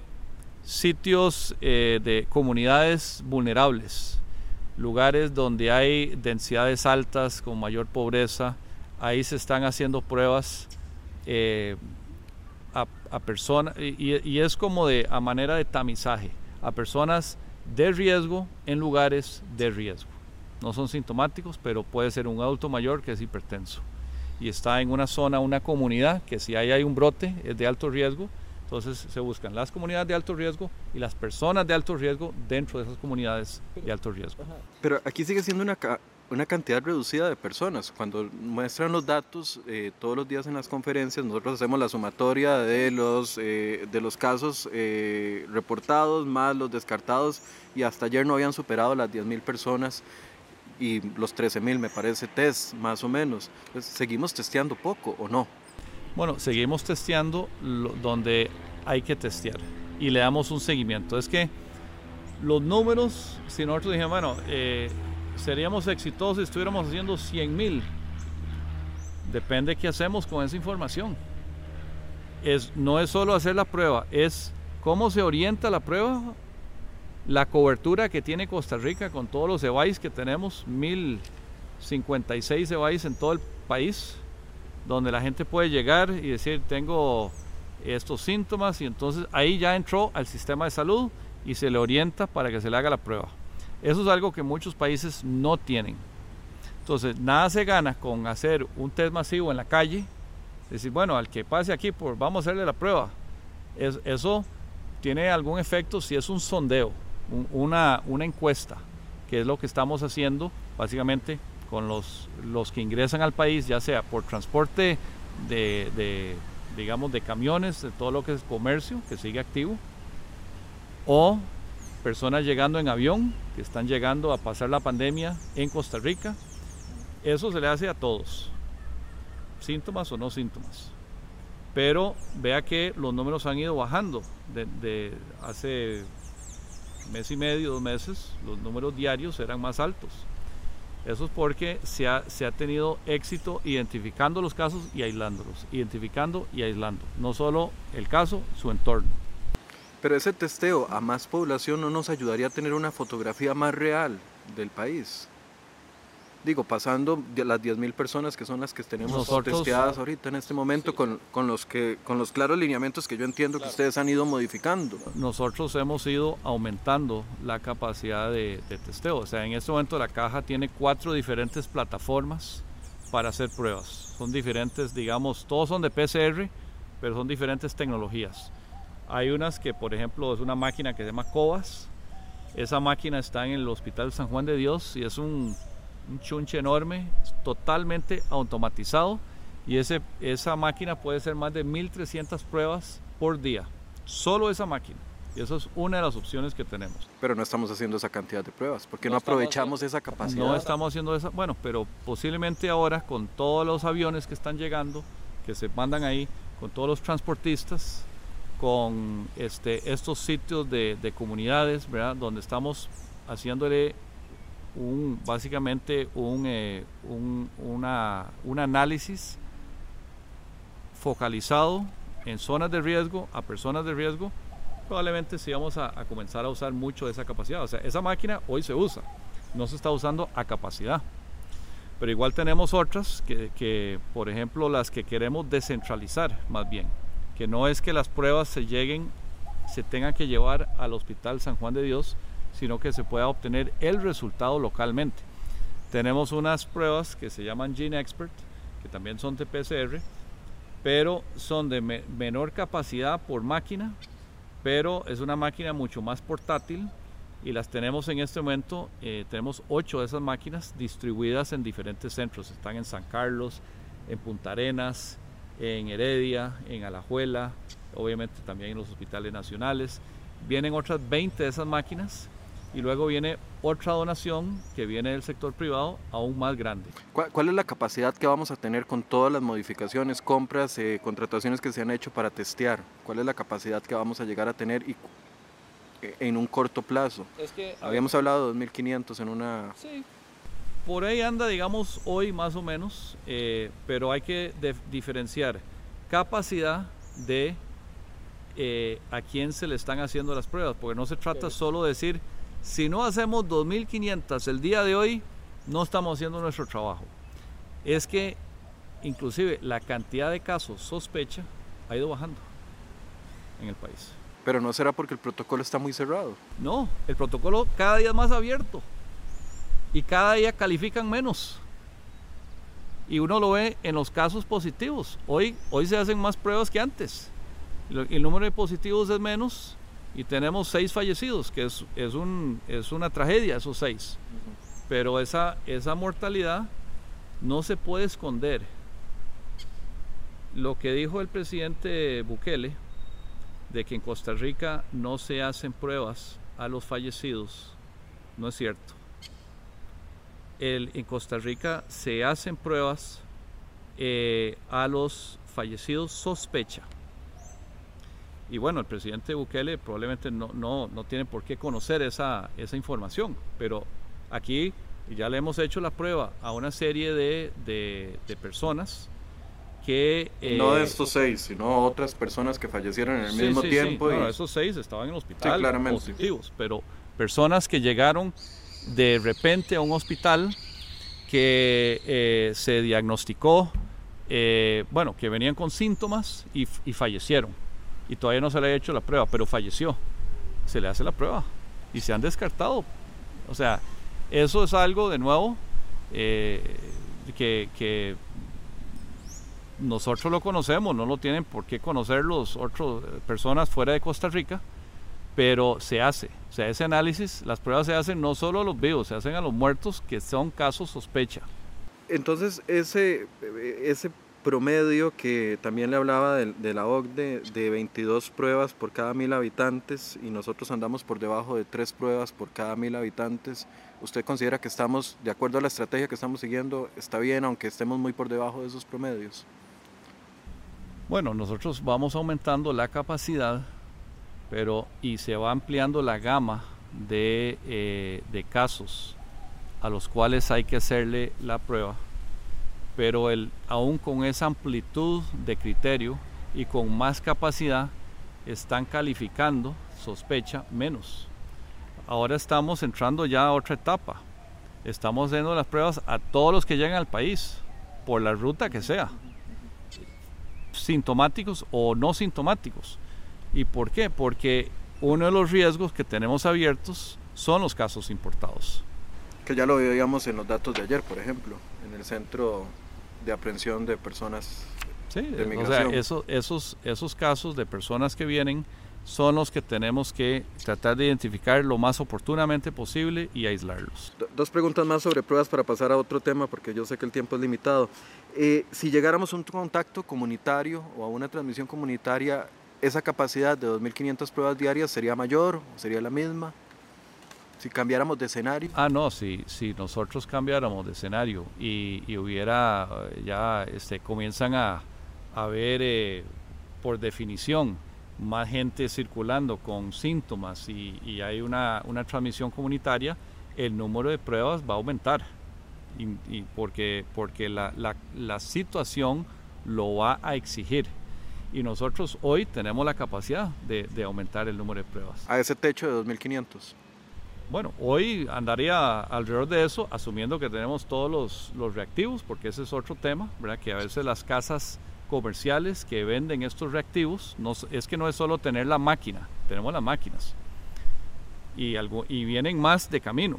sitios eh, de comunidades vulnerables lugares donde hay densidades altas con mayor pobreza, ahí se están haciendo pruebas eh, a, personas, y, es como de a manera de tamizaje, a personas de riesgo en lugares de riesgo. No son sintomáticos, pero puede ser un adulto mayor que es hipertenso y está en una zona, una comunidad que si ahí hay un brote es de alto riesgo, entonces se buscan las comunidades de alto riesgo y las personas de alto riesgo dentro de esas comunidades de alto riesgo. Pero aquí sigue siendo una, una cantidad reducida de personas. Cuando muestran los datos eh, todos los días en las conferencias, nosotros hacemos la sumatoria de los, eh, de los casos eh, reportados más los descartados y hasta ayer no habían superado las 10.000 personas y los 13.000 me parece test más o menos. seguimos testeando poco o no. Bueno, seguimos testeando donde hay que testear y le damos un seguimiento. Es que los números, si nosotros dijimos, bueno, eh, seríamos exitosos si estuviéramos haciendo 100 mil, depende qué hacemos con esa información. Es, no es solo hacer la prueba, es cómo se orienta la prueba, la cobertura que tiene Costa Rica con todos los EBAIS que tenemos, 1056 EBAIS en todo el país, donde la gente puede llegar y decir, tengo estos síntomas y entonces ahí ya entró al sistema de salud y se le orienta para que se le haga la prueba. Eso es algo que muchos países no tienen. Entonces, nada se gana con hacer un test masivo en la calle, decir, bueno, al que pase aquí, pues vamos a hacerle la prueba. eso tiene algún efecto si es un sondeo, una, una encuesta, que es lo que estamos haciendo básicamente con los, los que ingresan al país, ya sea por transporte de digamos, de camiones, de todo lo que es comercio, que sigue activo, o personas llegando en avión, que están llegando a pasar la pandemia en Costa Rica. Eso se le hace a todos, síntomas o no síntomas. Pero vea que los números han ido bajando de, de hace mes y medio, dos meses, los números diarios eran más altos. Eso es porque se ha, se ha tenido éxito identificando los casos y aislándolos, identificando y aislando, no solo el caso, su entorno. Pero ese testeo a más población no nos ayudaría a tener una fotografía más real del país digo, pasando las 10.000 personas que son las que tenemos testeadas ahorita en este momento con, con, los que, con los claros lineamientos que yo entiendo que ustedes han ido modificando. Nosotros hemos ido aumentando la capacidad de, de, testeo. O sea, en este momento la caja tiene cuatro diferentes plataformas para hacer pruebas. Son diferentes, digamos, todos son de PCR, pero son diferentes tecnologías. Hay unas que, por ejemplo, es una máquina que se llama COVAS. Esa máquina está en el Hospital San Juan de Dios y es un un chunche enorme, totalmente automatizado y ese, esa máquina puede ser más de 1300 pruebas por día, solo esa máquina. Y eso es una de las opciones que tenemos. Pero no estamos haciendo esa cantidad de pruebas, porque no, aprovechamos esa capacidad. No estamos haciendo esa, bueno, pero posiblemente ahora con todos los aviones que están llegando, que se mandan ahí, con todos los transportistas, con este, estos sitios de, de comunidades, ¿verdad? Donde estamos haciéndole un, básicamente un, eh, un, un análisis focalizado en zonas de riesgo, a personas de riesgo, probablemente sí vamos a, comenzar a usar mucho de esa capacidad. O sea, esa máquina hoy se usa, no se está usando a capacidad. Pero igual tenemos otras que, que, por ejemplo, las que queremos descentralizar más bien, que no es que las pruebas se lleguen, se tengan que llevar al Hospital San Juan de Dios, sino que se pueda obtener el resultado localmente. Tenemos unas pruebas que se llaman Gene Expert, que también son de PCR, pero son de menor capacidad por máquina, pero es una máquina mucho más portátil y las tenemos en este momento, eh, tenemos ocho de esas máquinas distribuidas en diferentes centros, están en San Carlos, en Punta Arenas, en Heredia, en Alajuela, obviamente también en los hospitales nacionales. Vienen otras 20 de esas máquinas y luego viene otra donación que viene del sector privado aún más grande. ¿Cuál, es la capacidad que vamos a tener con todas las modificaciones, compras, eh, contrataciones que se han hecho para testear? ¿Cuál es la capacidad que vamos a llegar a tener y, eh, en un corto plazo? Es que, Habíamos hablado de 2.500 en una... Sí, por ahí anda, digamos, hoy más o menos, eh, pero hay que diferenciar capacidad de a quién se le están haciendo las pruebas, porque no se trata solo de decir si no hacemos 2.500 el día de hoy, no estamos haciendo nuestro trabajo. Es que inclusive la cantidad de casos sospecha ha ido bajando en el país. Pero no será porque el protocolo está muy cerrado. No, el protocolo cada día es más abierto y cada día califican menos. Y uno lo ve en los casos positivos. Hoy, hoy se hacen más pruebas que antes. El número de positivos es menos y tenemos seis fallecidos, que es, es, un, es una tragedia esos seis. Pero esa, esa mortalidad no se puede esconder. Lo que dijo el presidente Bukele, de que en Costa Rica no se hacen pruebas a los fallecidos, no es cierto. El, en Costa Rica se hacen pruebas eh, a los fallecidos sospecha. Y bueno, el presidente Bukele probablemente no, no, no tiene por qué conocer esa, esa información, pero aquí ya le hemos hecho la prueba a una serie de, de, personas que... no de eh, estos seis, sino otras personas que fallecieron en el mismo tiempo. Sí. esos seis estaban en el hospital positivos, pero personas que llegaron de repente a un hospital que eh, se diagnosticó, eh, bueno, que venían con síntomas y, y, fallecieron. Y todavía no se le ha hecho la prueba, pero falleció. Se le hace la prueba y se han descartado. O sea, eso es algo de nuevo eh, que, que, nosotros lo conocemos, no lo tienen por qué conocer los otros personas fuera de Costa Rica, pero se hace. O sea, ese análisis, las pruebas se hacen no solo a los vivos, se hacen a los muertos que son casos sospecha. Entonces, ese, ese promedio que también le hablaba de, la OCDE de 22 pruebas por cada mil habitantes y nosotros andamos por debajo de 3 pruebas por cada mil habitantes, ¿usted considera que estamos, de acuerdo a la estrategia que estamos siguiendo, está bien aunque estemos muy por debajo de esos promedios? Bueno, nosotros vamos aumentando la capacidad pero y se va ampliando la gama de, eh, de casos a los cuales hay que hacerle la prueba, pero el, aún con esa amplitud de criterio y con más capacidad, están calificando, sospecha, menos. Ahora estamos entrando ya a otra etapa. Estamos haciendo las pruebas a todos los que llegan al país, por la ruta que sea, sintomáticos o no sintomáticos. ¿Y por qué? Porque uno de los riesgos que tenemos abiertos son los casos importados. Que ya lo veíamos en los datos de ayer, por ejemplo, en el centro de aprehensión de personas sí, de migración. O sea, eso, esos, esos casos de personas que vienen son los que tenemos que tratar de identificar lo más oportunamente posible y aislarlos. Dos preguntas más sobre pruebas para pasar a otro tema, porque yo sé que el tiempo es limitado. Eh, si llegáramos a un contacto comunitario o a una transmisión comunitaria, esa capacidad de 2.500 pruebas diarias sería mayor o sería la misma? Si cambiáramos de escenario. Ah, no, si, si nosotros cambiáramos de escenario y, hubiera, ya este, comienzan a, a ver eh, por definición más gente circulando con síntomas y, y hay una, una, transmisión comunitaria, el número de pruebas va a aumentar. Y, porque porque la, la, la situación lo va a exigir y nosotros hoy tenemos la capacidad de, de aumentar el número de pruebas. A ese techo de 2.500. Bueno, hoy andaría alrededor de eso, asumiendo que tenemos todos los, los, reactivos, porque ese es otro tema, ¿verdad? que a veces las casas comerciales que venden estos reactivos, no, es que no es solo tener la máquina, tenemos las máquinas y, algo, y vienen más de camino,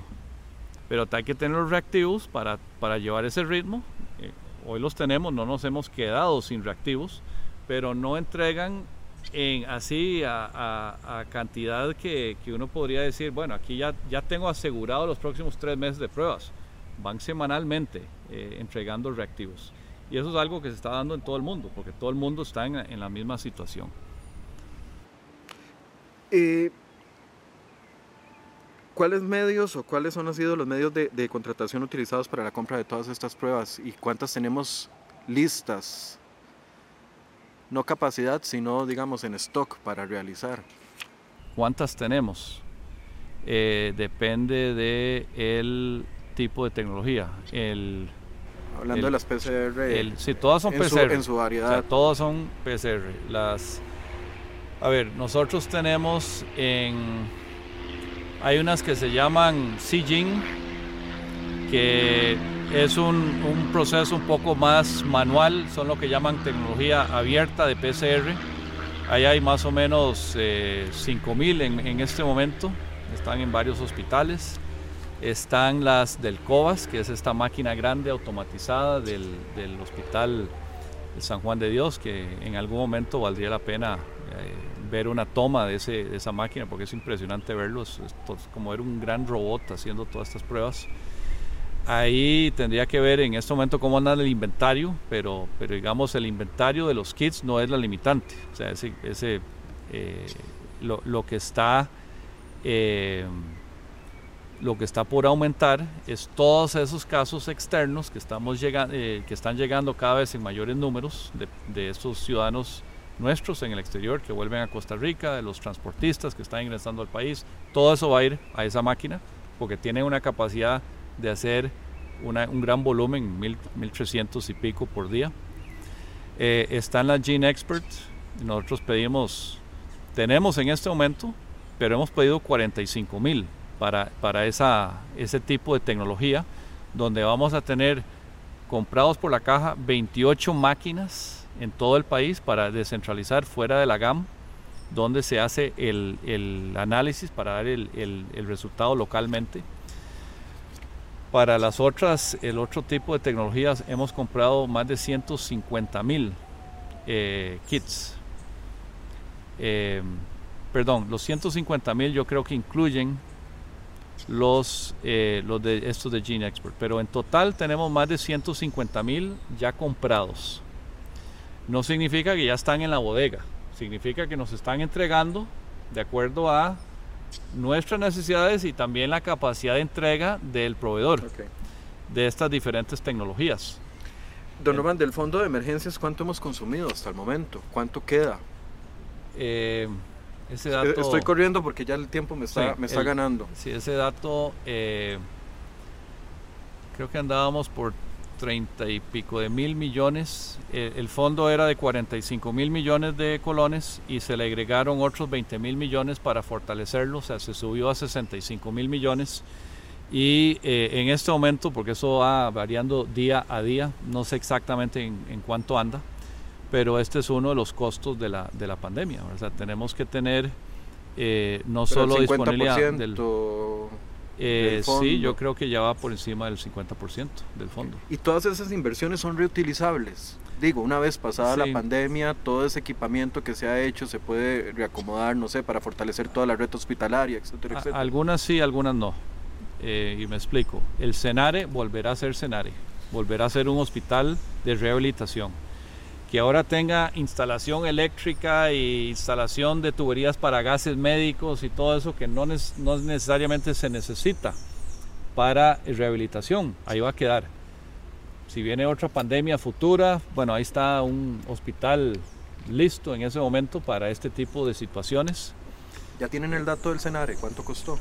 pero hay que tener los reactivos para, para llevar ese ritmo. Eh, hoy los tenemos, no nos hemos quedado sin reactivos, pero no entregan en así a, cantidad que, uno podría decir, bueno, aquí ya, ya tengo asegurado los próximos tres meses de pruebas. Van semanalmente eh, entregando reactivos. Y eso es algo que se está dando en todo el mundo, porque todo el mundo está en, la misma situación. Eh, ¿Cuáles medios o cuáles han sido los medios de, de contratación utilizados para la compra de todas estas pruebas y cuántas tenemos listas no capacidad, sino digamos en stock para realizar. ¿Cuántas tenemos? Eh, depende del el tipo de tecnología. El, Hablando de las PCR. El, sí, todas son PCR. en su variedad. todas son PCR. Las, a ver, nosotros tenemos en... Hay unas que se llaman Sijin, que es un, proceso un poco más manual, son lo que llaman tecnología abierta de PCR. Ahí hay más o menos eh, 5.000 en, en este momento, están en varios hospitales. Están las del COVAS, que es esta máquina grande automatizada del, del Hospital San Juan de Dios, que en algún momento valdría la pena eh, ver una toma de, ese, de, esa máquina, porque es impresionante verlo, es como ver un gran robot haciendo todas estas pruebas. Ahí tendría que ver en este momento cómo anda el inventario, pero, pero digamos el inventario de los kits no es la limitante. O sea, ese, ese eh, lo, lo, que está, eh, lo que está por aumentar es todos esos casos externos que, estamos eh, que están llegando cada vez en mayores números de, de estos ciudadanos nuestros en el exterior que vuelven a Costa Rica, de los transportistas que están ingresando al país, todo eso va a ir a esa máquina porque tiene una capacidad de hacer un gran volumen, 1300 y pico por día. Eh, están las Gene Expert, nosotros pedimos, tenemos en este momento, pero hemos pedido 45 mil para, para esa, ese tipo de tecnología, donde vamos a tener comprados por la caja 28 máquinas en todo el país para descentralizar fuera de la GAM, donde se hace el, el análisis para dar el, el, el, resultado localmente. Para las otras, el otro tipo de tecnologías, hemos comprado más de 150 mil eh, kits. Eh, perdón, los 150 mil yo creo que incluyen los, eh, los de estos de Gene Expert, pero en total tenemos más de 150 mil ya comprados. No significa que ya están en la bodega, significa que nos están entregando de acuerdo a nuestras necesidades y también la capacidad de entrega del proveedor de estas diferentes tecnologías. Don Roman, del fondo de emergencias, ¿cuánto hemos consumido hasta el momento? ¿Cuánto queda? Eh, ese dato, Estoy corriendo porque ya el tiempo me está, me está ganando. Sí, ese dato eh, creo que andábamos por 30 y pico de mil millones. Eh, el fondo era de 45 mil millones de colones y se le agregaron otros 20 mil millones para fortalecerlo, o sea, se subió a 65 mil millones. Y eh, en este momento, porque eso va variando día a día, no sé exactamente en, cuánto anda, pero este es uno de los costos de la, de la pandemia. O sea, tenemos que tener eh, no solo disponibilidad del eh, sí, yo creo que ya va por encima del 50% del fondo. ¿Y todas esas inversiones son reutilizables? Digo, una vez pasada la pandemia, todo ese equipamiento que se ha hecho se puede reacomodar, no sé, para fortalecer toda la red hospitalaria, etcétera, etcétera. algunas sí, algunas no. Eh, y me explico. El CENARE volverá a ser CENARE, volverá a ser un hospital de rehabilitación que ahora tenga instalación eléctrica e instalación de tuberías para gases médicos y todo eso que no, no necesariamente se necesita para rehabilitación. Ahí va a quedar. Si viene otra pandemia futura, bueno, ahí está un hospital listo en ese momento para este tipo de situaciones. ¿Ya tienen el dato del Senare? ¿Cuánto costó?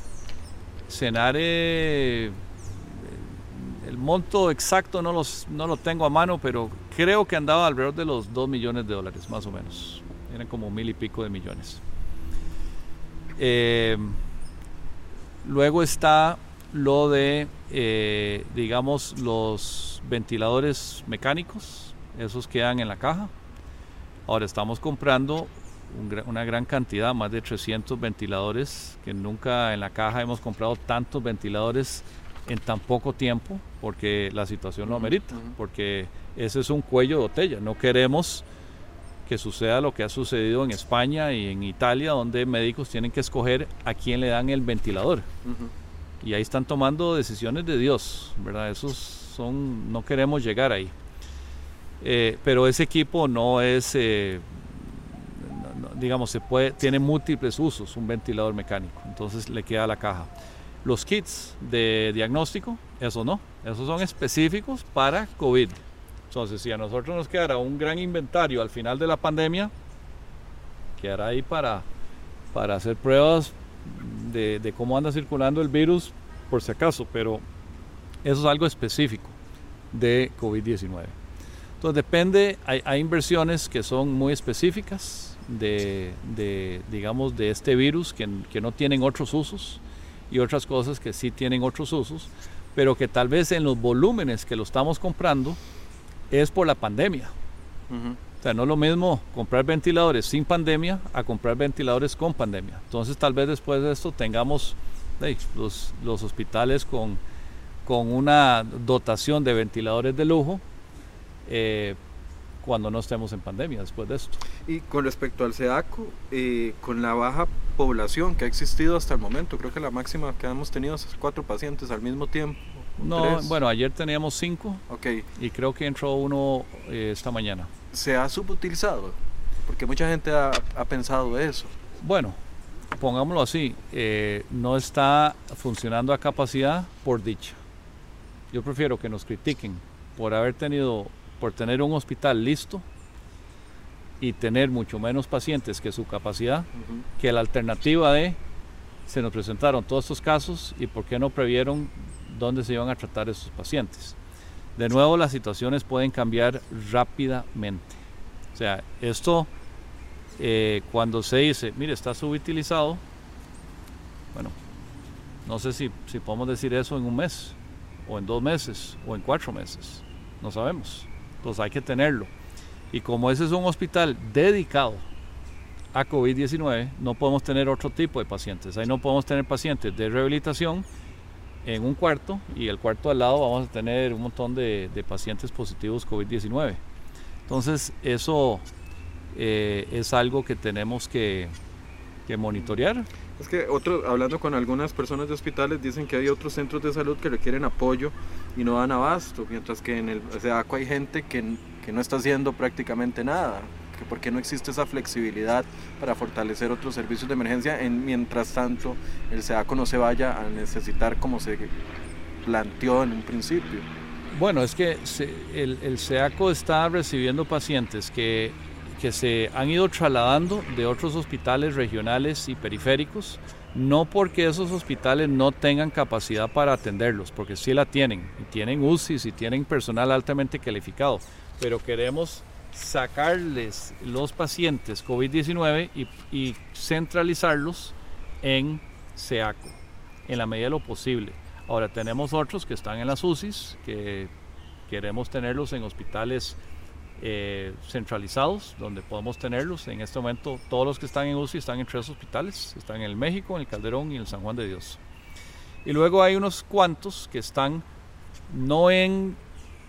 Senare el monto exacto no, los, no lo tengo a mano, pero creo que andaba alrededor de los 2 millones de dólares, más o menos. Eran como mil y pico de millones. Eh, luego está lo de, eh, digamos, los ventiladores mecánicos. Esos quedan en la caja. Ahora estamos comprando una gran cantidad, más de 300 ventiladores, que nunca en la caja hemos comprado tantos ventiladores en tan poco tiempo porque la situación lo amerita, porque ese es un cuello de botella. No queremos que suceda lo que ha sucedido en España y en Italia, donde médicos tienen que escoger a quién le dan el ventilador. Y ahí están tomando decisiones de Dios, ¿verdad? Esos son, no queremos llegar ahí. Eh, pero ese equipo no es, eh, digamos, se puede, tiene múltiples usos, un ventilador mecánico, entonces le queda la caja. Los kits de diagnóstico, eso no, esos son específicos para COVID. Entonces, si a nosotros nos quedara un gran inventario al final de la pandemia, quedará ahí para, para hacer pruebas de, cómo anda circulando el virus, por si acaso, pero eso es algo específico de COVID-19. Entonces depende, hay, inversiones que son muy específicas de, digamos, de este virus que, que, no tienen otros usos y otras cosas que sí tienen otros usos, pero que tal vez en los volúmenes que lo estamos comprando es por la pandemia. O sea, no es lo mismo comprar ventiladores sin pandemia a comprar ventiladores con pandemia. Entonces tal vez después de esto tengamos los, los hospitales con, con una dotación de ventiladores de lujo, eh, cuando no estemos en pandemia después de esto. Y con respecto al SEDACO, eh, con la baja población que ha existido hasta el momento, creo que la máxima que hemos tenido es cuatro pacientes al mismo tiempo. No, bueno, ayer teníamos cinco okay. y creo que entró uno eh, esta mañana. ¿Se ha subutilizado? Porque mucha gente ha, ha pensado eso. Bueno, pongámoslo así, eh, no está funcionando a capacidad por dicha. Yo prefiero que nos critiquen por haber tenido, por tener un hospital listo y tener mucho menos pacientes que su capacidad, que la alternativa de se nos presentaron todos estos casos y por qué no previeron dónde se iban a tratar esos pacientes. De nuevo, las situaciones pueden cambiar rápidamente. O sea, esto eh, cuando se dice, mire, está subutilizado, bueno, no sé si, si podemos decir eso en un mes, o en dos meses, o en cuatro meses, no sabemos. Entonces hay que tenerlo. Y como ese es un hospital dedicado a COVID-19, no podemos tener otro tipo de pacientes. Ahí no podemos tener pacientes de rehabilitación en un cuarto y el cuarto al lado vamos a tener un montón de, pacientes positivos COVID-19. Entonces eso eh, es algo que tenemos que, monitorear. Es que otro, hablando con algunas personas de hospitales dicen que hay otros centros de salud que requieren apoyo y no dan abasto, mientras que en el SEACO hay gente que, que no está haciendo prácticamente nada. Que ¿Por qué no existe esa flexibilidad para fortalecer otros servicios de emergencia en, mientras tanto el SEACO no se vaya a necesitar como se planteó en un principio? Bueno, es que el, el SEACO está recibiendo pacientes que que se han ido trasladando de otros hospitales regionales y periféricos, no porque esos hospitales no tengan capacidad para atenderlos, porque sí la tienen, y tienen UCIs y tienen personal altamente calificado, pero queremos sacarles los pacientes COVID-19 y, centralizarlos en SEACO, en la medida de lo posible. Ahora tenemos otros que están en las UCIs, que queremos tenerlos en hospitales eh, centralizados, donde podemos tenerlos. En este momento todos los que están en UCI están en tres hospitales, están en el México, en el Calderón y en el San Juan de Dios. Y luego hay unos cuantos que están no en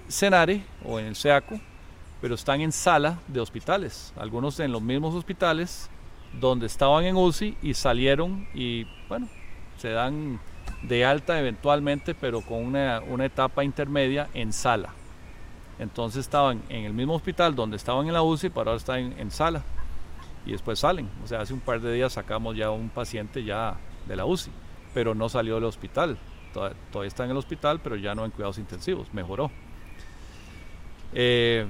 Senare o en el SEACO, pero están en sala de hospitales, algunos en los mismos hospitales donde estaban en UCI y salieron y bueno, se dan de alta eventualmente, pero con una etapa intermedia en sala. Entonces estaban en el mismo hospital donde estaban en la UCI, pero ahora están en, sala. Y después salen. O sea, hace un par de días sacamos ya un paciente ya de la UCI, pero no salió del hospital. Todavía, está en el hospital, pero ya no en cuidados intensivos. Mejoró. Eh,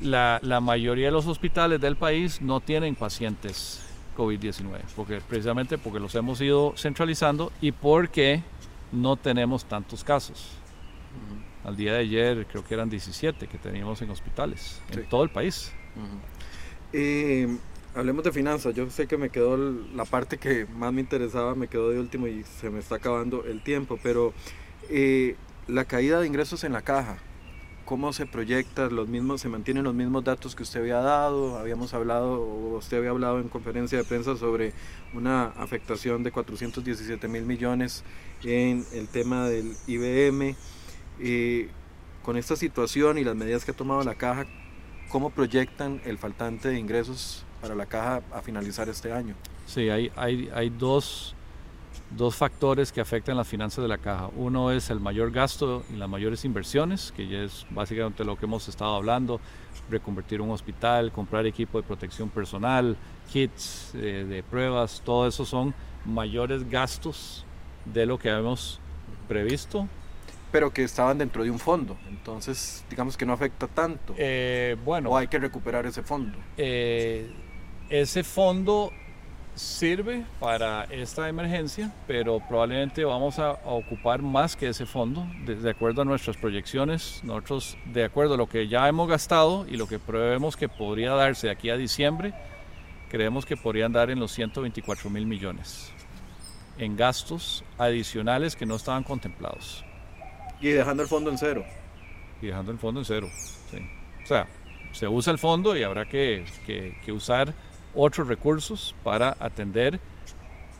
la, la, mayoría de los hospitales del país no tienen pacientes COVID-19, porque, precisamente porque los hemos ido centralizando y porque no tenemos tantos casos. Al día de ayer creo que eran 17 que teníamos en hospitales, en todo el país. Eh, hablemos de finanzas. Yo sé que me quedó la parte que más me interesaba, me quedó de último y se me está acabando el tiempo, pero eh, la caída de ingresos en la caja, ¿cómo se proyecta? Los mismos, ¿Se mantienen los mismos datos que usted había dado? Habíamos hablado, o usted había hablado en conferencia de prensa sobre una afectación de 417 mil millones en el tema del IBM con esta situación y las medidas que ha tomado la caja, ¿cómo proyectan el faltante de ingresos para la caja a finalizar este año? Sí, hay, dos factores que afectan las finanzas de la caja. Uno es el mayor gasto y las mayores inversiones, que ya es básicamente lo que hemos estado hablando, reconvertir un hospital, comprar equipo de protección personal, kits eh, de pruebas, todo eso son mayores gastos de lo que habíamos previsto pero que estaban dentro de un fondo. Entonces, digamos que no afecta tanto. Eh, bueno. O hay que recuperar ese fondo. Eh, ese fondo sirve para esta emergencia, pero probablemente vamos a, ocupar más que ese fondo, de, acuerdo a nuestras proyecciones. Nosotros, de acuerdo a lo que ya hemos gastado y lo que prevemos que podría darse de aquí a diciembre, creemos que podrían dar en los 124 mil millones en gastos adicionales que no estaban contemplados. Y dejando el fondo en cero. Y dejando el fondo en cero. O sea, se usa el fondo y habrá que, usar otros recursos para atender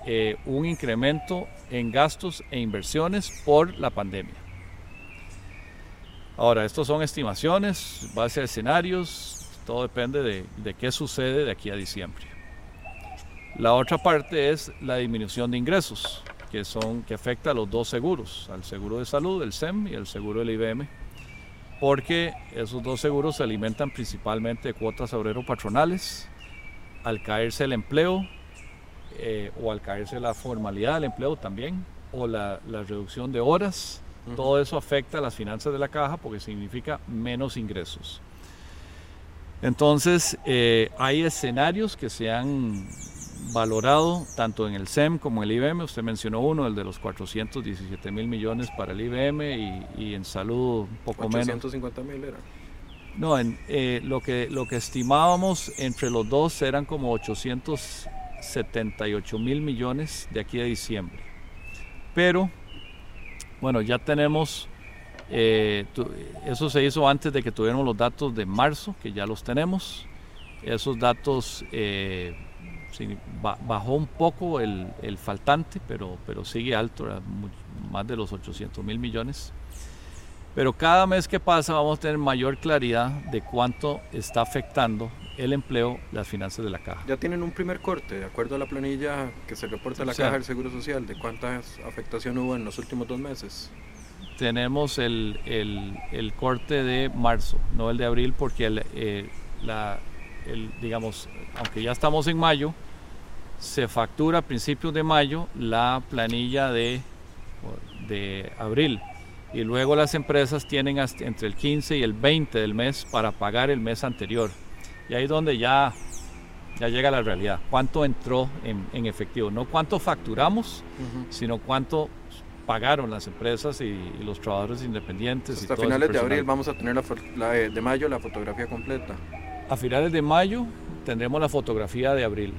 eh, un incremento en gastos e inversiones por la pandemia. Ahora, estos son estimaciones, base a escenarios, todo depende de, de qué sucede de aquí a diciembre. La otra parte es la disminución de ingresos que, son, que afecta a los dos seguros, al seguro de salud, el SEM y el seguro del IBM, porque esos dos seguros se alimentan principalmente de cuotas obrero patronales. Al caerse el empleo, eh, o al caerse la formalidad del empleo también, o la, la reducción de horas, todo eso afecta a las finanzas de la caja porque significa menos ingresos. Entonces, eh, hay escenarios que se han valorado tanto en el SEM como en el IBM. Usted mencionó uno, el de los 417 mil millones para el IBM y, en salud un poco menos. 450 mil era. No, en, eh, lo, que, lo que estimábamos entre los dos eran como 878 mil millones de aquí a diciembre. Pero, bueno, ya tenemos, eh, eso se hizo antes de que tuviéramos los datos de marzo, que ya los tenemos. Esos datos eh, bajó un poco el, el, faltante, pero, pero sigue alto, más de los 800 mil millones. Pero cada mes que pasa vamos a tener mayor claridad de cuánto está afectando el empleo, las finanzas de la caja. Ya tienen un primer corte, de acuerdo a la planilla que se reporta en la caja del Seguro Social, de cuánta afectación hubo en los últimos dos meses. Tenemos el, el, el corte de marzo, no el de abril, porque el, eh, la, el, digamos, aunque ya estamos en mayo, se factura a principios de mayo la planilla de, de abril y luego las empresas tienen hasta entre el 15 y el 20 del mes para pagar el mes anterior. Y ahí es donde ya, ya llega la realidad. ¿Cuánto entró en, efectivo? No cuánto facturamos, sino cuánto pagaron las empresas y, los trabajadores independientes. Hasta finales de abril vamos a tener la, de mayo la fotografía completa. A finales de mayo tendremos la fotografía de abril.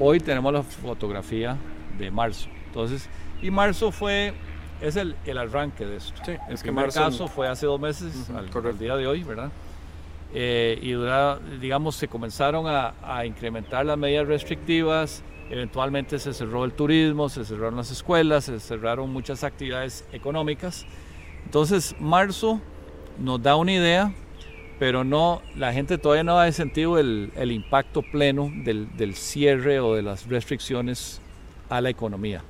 Hoy tenemos la fotografía de marzo. Entonces, y marzo fue es el, el arranque de esto. Sí, el primer caso fue hace dos meses, al, día de hoy, ¿verdad? Eh, y digamos, se comenzaron a, a, incrementar las medidas restrictivas, eventualmente se cerró el turismo, se cerraron las escuelas, se cerraron muchas actividades económicas. Entonces, marzo nos da una idea, pero no, la gente todavía no ha sentido el, el impacto pleno del, del cierre o de las restricciones a la economía.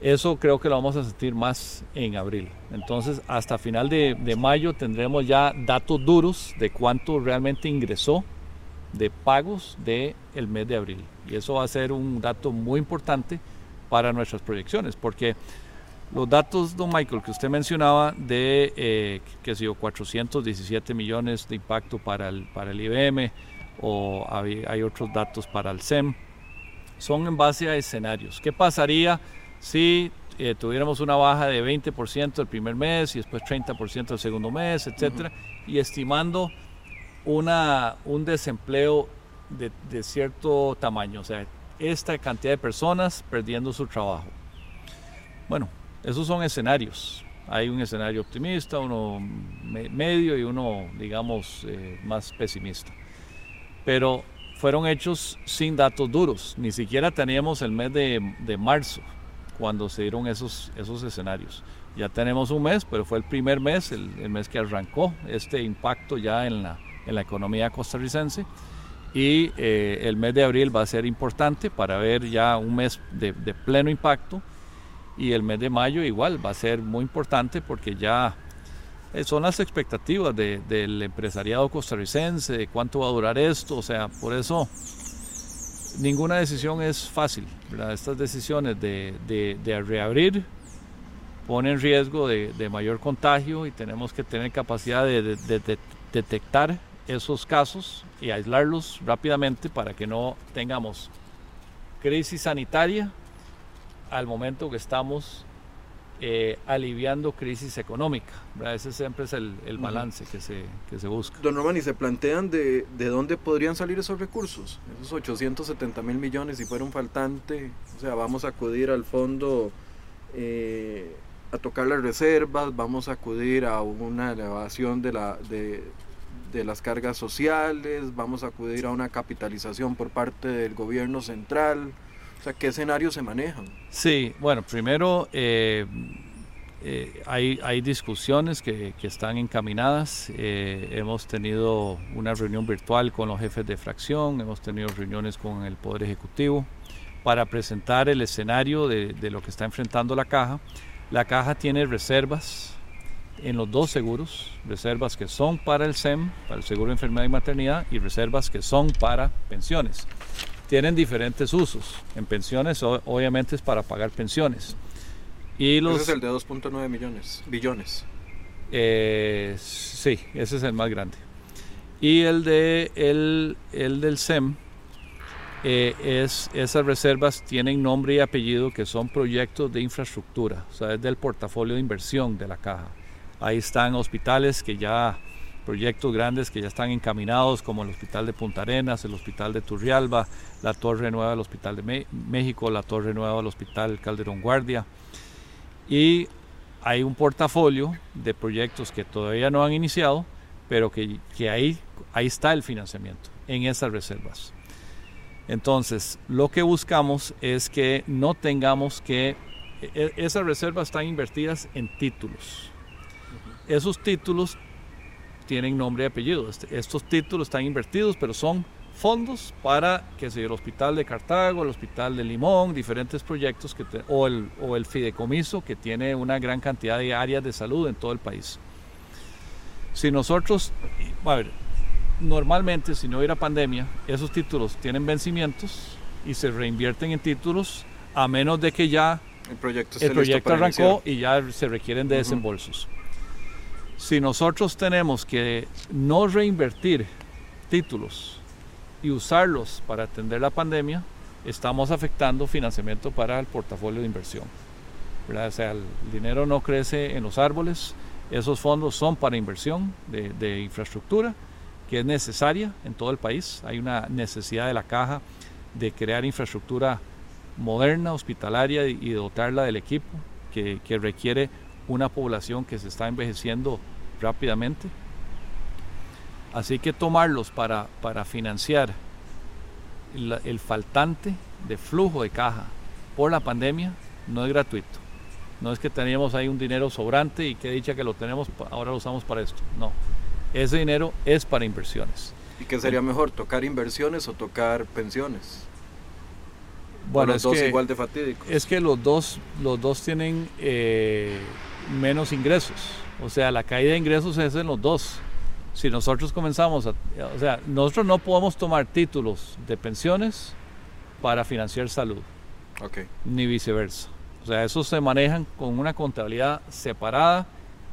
Eso creo que lo vamos a sentir más en abril. Entonces, hasta final de, mayo tendremos ya datos duros de cuánto realmente ingresó de pagos del el mes de abril. Y eso va a ser un dato muy importante para nuestras proyecciones, porque los datos, don Michael, que usted mencionaba de, eh, que sé 417 millones de impacto para el, para el IBM, o hay, hay otros datos para el SEM, son en base a escenarios. ¿Qué pasaría? si eh, tuviéramos una baja de 20% el primer mes y después 30% el segundo mes, etcétera, y estimando una, un desempleo de, de, cierto tamaño, o sea, esta cantidad de personas perdiendo su trabajo. Bueno, esos son escenarios. Hay un escenario optimista, uno medio y uno, digamos, eh, más pesimista. Pero fueron hechos sin datos duros. Ni siquiera teníamos el mes de, de marzo cuando se dieron esos, esos escenarios. Ya tenemos un mes, pero fue el primer mes, el, mes que arrancó este impacto ya en la, en la economía costarricense. Y eh, el mes de abril va a ser importante para ver ya un mes de, pleno impacto. Y el mes de mayo igual va a ser muy importante porque ya eh, son las expectativas del empresariado costarricense, de cuánto va a durar esto. O sea, por eso ninguna decisión es fácil. Estas decisiones de, reabrir ponen en riesgo de, mayor contagio y tenemos que tener capacidad de, detectar esos casos y aislarlos rápidamente para que no tengamos crisis sanitaria al momento que estamos eh, aliviando crisis económica. Ese siempre es el, balance que, se, que se busca. Don Román, ¿y se plantean de, de dónde podrían salir esos recursos? Esos 870 mil millones, si fuera un faltante, o sea, vamos a acudir al fondo eh, a tocar las reservas, vamos a acudir a una elevación de, la, de, de las cargas sociales, vamos a acudir a una capitalización por parte del gobierno central. O sea, ¿qué escenarios se manejan? Sí, bueno, primero eh, eh, hay, hay, discusiones que, que están encaminadas. Eh, hemos tenido una reunión virtual con los jefes de fracción, hemos tenido reuniones con el Poder Ejecutivo para presentar el escenario de, de lo que está enfrentando la caja. La caja tiene reservas en los dos seguros, reservas que son para el SEM, para el Seguro de Enfermedad y Maternidad, y reservas que son para pensiones. Tienen diferentes usos. En pensiones obviamente es para pagar pensiones. Y los, ese es el de 2.9 millones, billones. Eh, sí, ese es el más grande. Y el, de, el, el del SEM, eh, es, esas reservas tienen nombre y apellido que son proyectos de infraestructura, o sea, es del portafolio de inversión de la caja. Ahí están hospitales que ya, proyectos grandes que ya están encaminados, como el Hospital de Punta Arenas, el Hospital de Turrialba, la Torre Nueva del Hospital de México, la Torre Nueva del Hospital Calderón Guardia. Y hay un portafolio de proyectos que todavía no han iniciado, pero que, que ahí, ahí está el financiamiento, en esas reservas. Entonces, lo que buscamos es que no tengamos que... E, esas reservas están invertidas en títulos. Esos títulos tienen nombre y apellido. Este, estos títulos están invertidos, pero son fondos para, que sea el Hospital de Cartago, el Hospital de Limón, diferentes proyectos, que o, el, o el fideicomiso, que tiene una gran cantidad de áreas de salud en todo el país. Si nosotros, a ver, normalmente, si no hubiera pandemia, esos títulos tienen vencimientos y se reinvierten en títulos a menos de que ya el proyecto, el proyecto arrancó y ya se requieren de desembolsos. Si nosotros tenemos que no reinvertir títulos y usarlos para atender la pandemia, estamos afectando financiamiento para el portafolio de inversión. O sea, el dinero no crece en los árboles, esos fondos son para inversión de, infraestructura que es necesaria en todo el país. Hay una necesidad de la caja de crear infraestructura moderna, hospitalaria y, dotarla del equipo que, requiere una población que se está envejeciendo rápidamente. Así que tomarlos para, para financiar el, faltante de flujo de caja por la pandemia no es gratuito. No es que teníamos ahí un dinero sobrante y que dicha que lo tenemos, ahora lo usamos para esto. No, ese dinero es para inversiones. ¿Y qué sería mejor, tocar inversiones o tocar pensiones? Bueno, los dos igual de fatídicos. Es que los dos, los dos tienen eh, menos ingresos. O sea, la caída de ingresos es en los dos. Si nosotros comenzamos a... O sea, nosotros no podemos tomar títulos de pensiones para financiar salud. Okay. Ni viceversa. O sea, esos se manejan con una contabilidad separada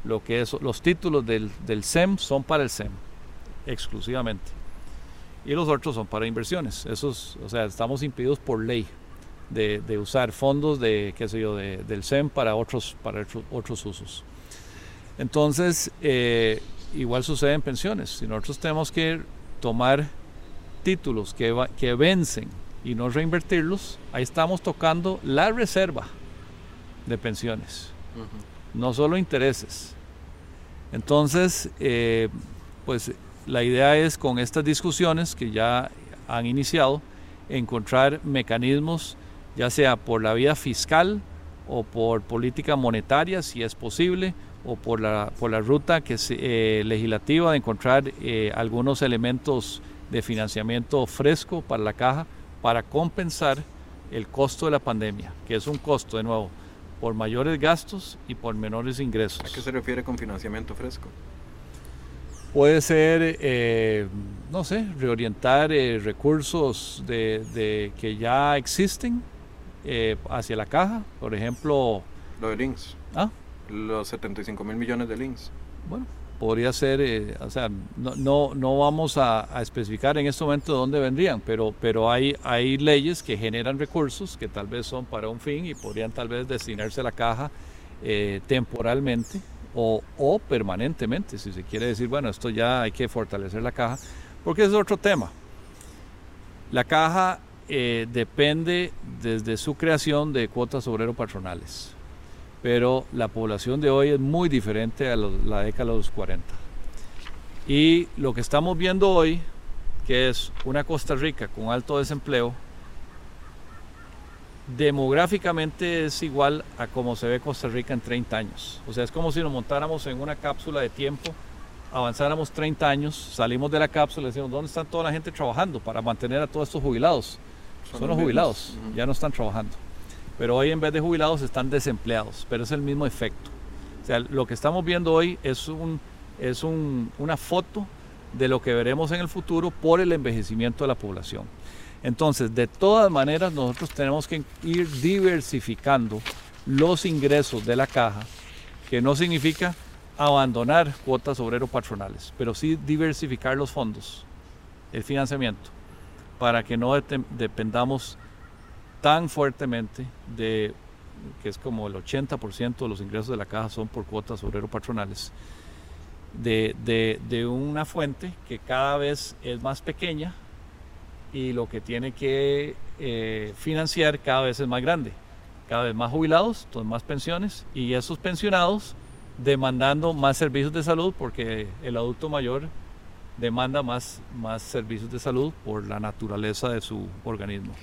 lo que es, los títulos del, del SEM son para el SEM, exclusivamente. Y los otros son para inversiones. Esos, o sea, estamos impedidos por ley de, de usar fondos de, qué sé yo, de, del SEM para otros, para otros usos. Entonces, eh, igual sucede en pensiones. Si nosotros tenemos que tomar títulos que, que vencen y no reinvertirlos, ahí estamos tocando la reserva de pensiones, no solo intereses. Entonces, eh, pues la idea es con estas discusiones que ya han iniciado, encontrar mecanismos, ya sea por la vía fiscal o por política monetaria, si es posible, o por la, por la ruta que eh, legislativa de encontrar eh, algunos elementos de financiamiento fresco para la caja para compensar el costo de la pandemia, que es un costo, de nuevo, por mayores gastos y por menores ingresos. ¿A qué se refiere con financiamiento fresco? Puede ser, eh, no sé, reorientar recursos de, que ya existen eh, hacia la caja, por ejemplo... Lo de links. ¿Ah? Los 75 mil millones de links. Bueno, podría ser, eh, o sea, no, no, no vamos a, especificar en este momento dónde vendrían, pero, pero hay, hay leyes que generan recursos que tal vez son para un fin y podrían tal vez destinarse a la caja eh, temporalmente o, o, permanentemente, si se quiere decir, bueno, esto ya hay que fortalecer la caja, porque es otro tema. La caja eh, depende desde su creación de cuotas obrero-patronales pero la población de hoy es muy diferente a la década de los 40. Y lo que estamos viendo hoy, que es una Costa Rica con alto desempleo, demográficamente es igual a como se ve Costa Rica en 30 años. O sea, es como si nos montáramos en una cápsula de tiempo, avanzáramos 30 años, salimos de la cápsula y decimos, ¿dónde están toda la gente trabajando para mantener a todos estos jubilados? Son, los jubilados, ya no están trabajando pero hoy en vez de jubilados están desempleados, pero es el mismo efecto. O sea, lo que estamos viendo hoy es, un, es un, una foto de lo que veremos en el futuro por el envejecimiento de la población. Entonces, de todas maneras, nosotros tenemos que ir diversificando los ingresos de la caja, que no significa abandonar cuotas obrero patronales, pero sí diversificar los fondos, el financiamiento, para que no dependamos tan fuertemente de que es como el 80% de los ingresos de la caja son por cuotas obrero patronales, de, de, una fuente que cada vez es más pequeña y lo que tiene que eh, financiar cada vez es más grande. Cada vez más jubilados, entonces más pensiones y esos pensionados demandando más servicios de salud porque el adulto mayor demanda más, más servicios de salud por la naturaleza de su organismo.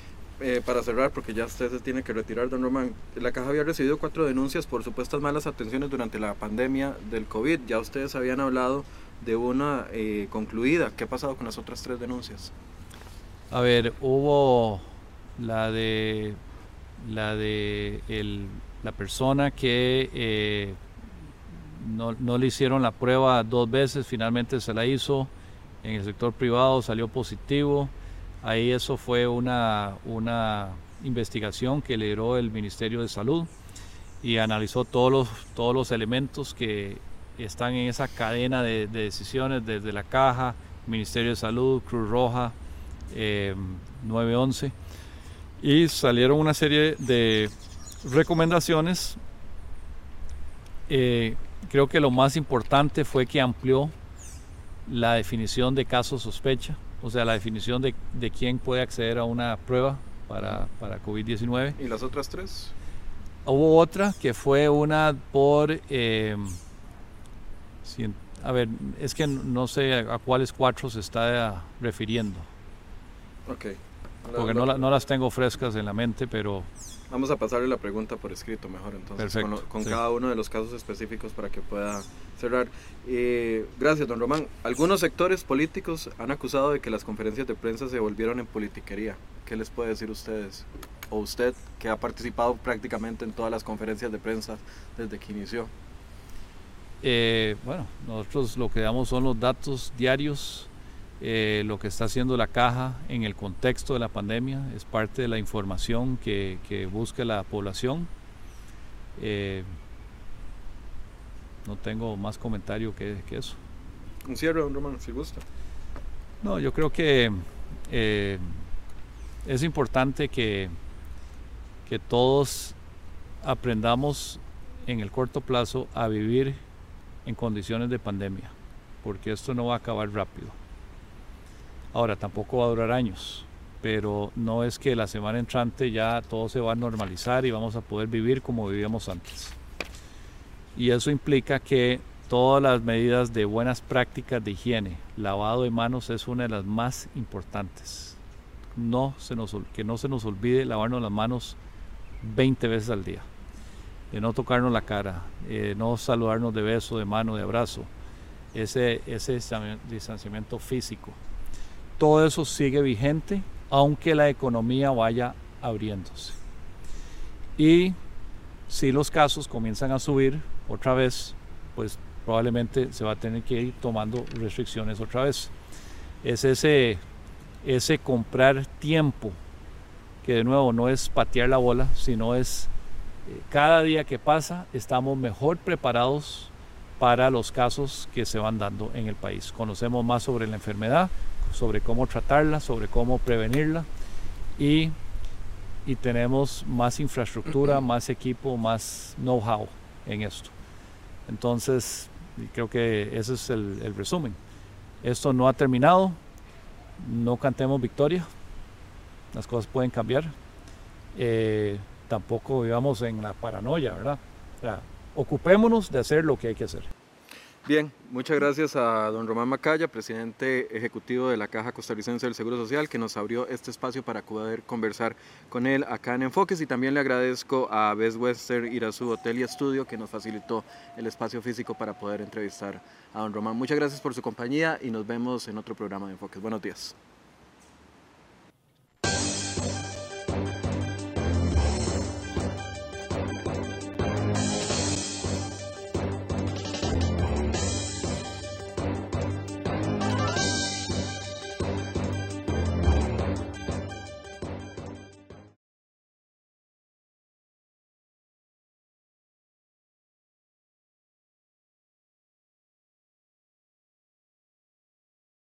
Eh, para cerrar, porque ya usted se tiene que retirar, don Román, la caja había recibido cuatro denuncias por supuestas malas atenciones durante la pandemia del COVID. Ya ustedes habían hablado de una eh, concluida. ¿Qué ha pasado con las otras tres denuncias? A ver, hubo la de la de la persona que eh, no, no, le hicieron la prueba dos veces, finalmente se la hizo en el sector privado, salió positivo. Ahí eso fue una, una investigación que lideró el Ministerio de Salud y analizó todos los, todos los elementos que están en esa cadena de, decisiones desde la caja, Ministerio de Salud, Cruz Roja, 911 eh, y salieron una serie de recomendaciones. Eh, creo que lo más importante fue que amplió la definición de caso sospecha o sea, la definición de, de quién puede acceder a una prueba para, para COVID-19. ¿Y las otras tres? Hubo otra que fue una por, eh, a ver, es que no sé a, cuáles cuatro se está refiriendo. Ok. Porque no, no, las tengo frescas en la mente, pero Vamos a pasarle la pregunta por escrito mejor entonces, con, cada uno de los casos específicos para que pueda cerrar. Eh, gracias, don Román. Algunos sectores políticos han acusado de que las conferencias de prensa se volvieron en politiquería. ¿Qué les puede decir ustedes? O usted, que ha participado prácticamente en todas las conferencias de prensa desde que inició. Eh, bueno, nosotros lo que damos son los datos diarios eh, lo que está haciendo la caja en el contexto de la pandemia, es parte de la información que, que busca la población. Eh, no tengo más comentario que, que, eso. Un cierre, don Román, si gusta. No, yo creo que eh, es importante que, que todos aprendamos en el corto plazo a vivir en condiciones de pandemia, porque esto no va a acabar rápido. Ahora, tampoco va a durar años, pero no es que la semana entrante ya todo se va a normalizar y vamos a poder vivir como vivíamos antes. Y eso implica que todas las medidas de buenas prácticas de higiene, lavado de manos es una de las más importantes. No se nos, que no se nos olvide lavarnos las manos 20 veces al día. De no tocarnos la cara, eh, no saludarnos de beso, de mano, de abrazo. Ese, ese distanciamiento físico todo eso sigue vigente, aunque la economía vaya abriéndose. Y si los casos comienzan a subir otra vez, pues probablemente se va a tener que ir tomando restricciones otra vez. Es ese, ese comprar tiempo, que de nuevo no es patear la bola, sino es eh, cada día que pasa estamos mejor preparados para los casos que se van dando en el país. Conocemos más sobre la enfermedad, sobre cómo tratarla, sobre cómo prevenirla y, y tenemos más infraestructura, más equipo, más know-how en esto. Entonces, creo que ese es el, resumen. Esto no ha terminado, no cantemos victoria, las cosas pueden cambiar. Eh, tampoco vivamos en la paranoia, ¿verdad? ocupémonos de hacer lo que hay que hacer. Bien, muchas gracias a don Román Macaya, presidente ejecutivo de la Caja Costarricense del Seguro Social, que nos abrió este espacio para poder conversar con él acá en Enfoques y también le agradezco a Best Western Irazú Hotel y Estudio que nos facilitó el espacio físico para poder entrevistar a don Román. Muchas gracias por su compañía y nos vemos en otro programa de Enfoques. Buenos días.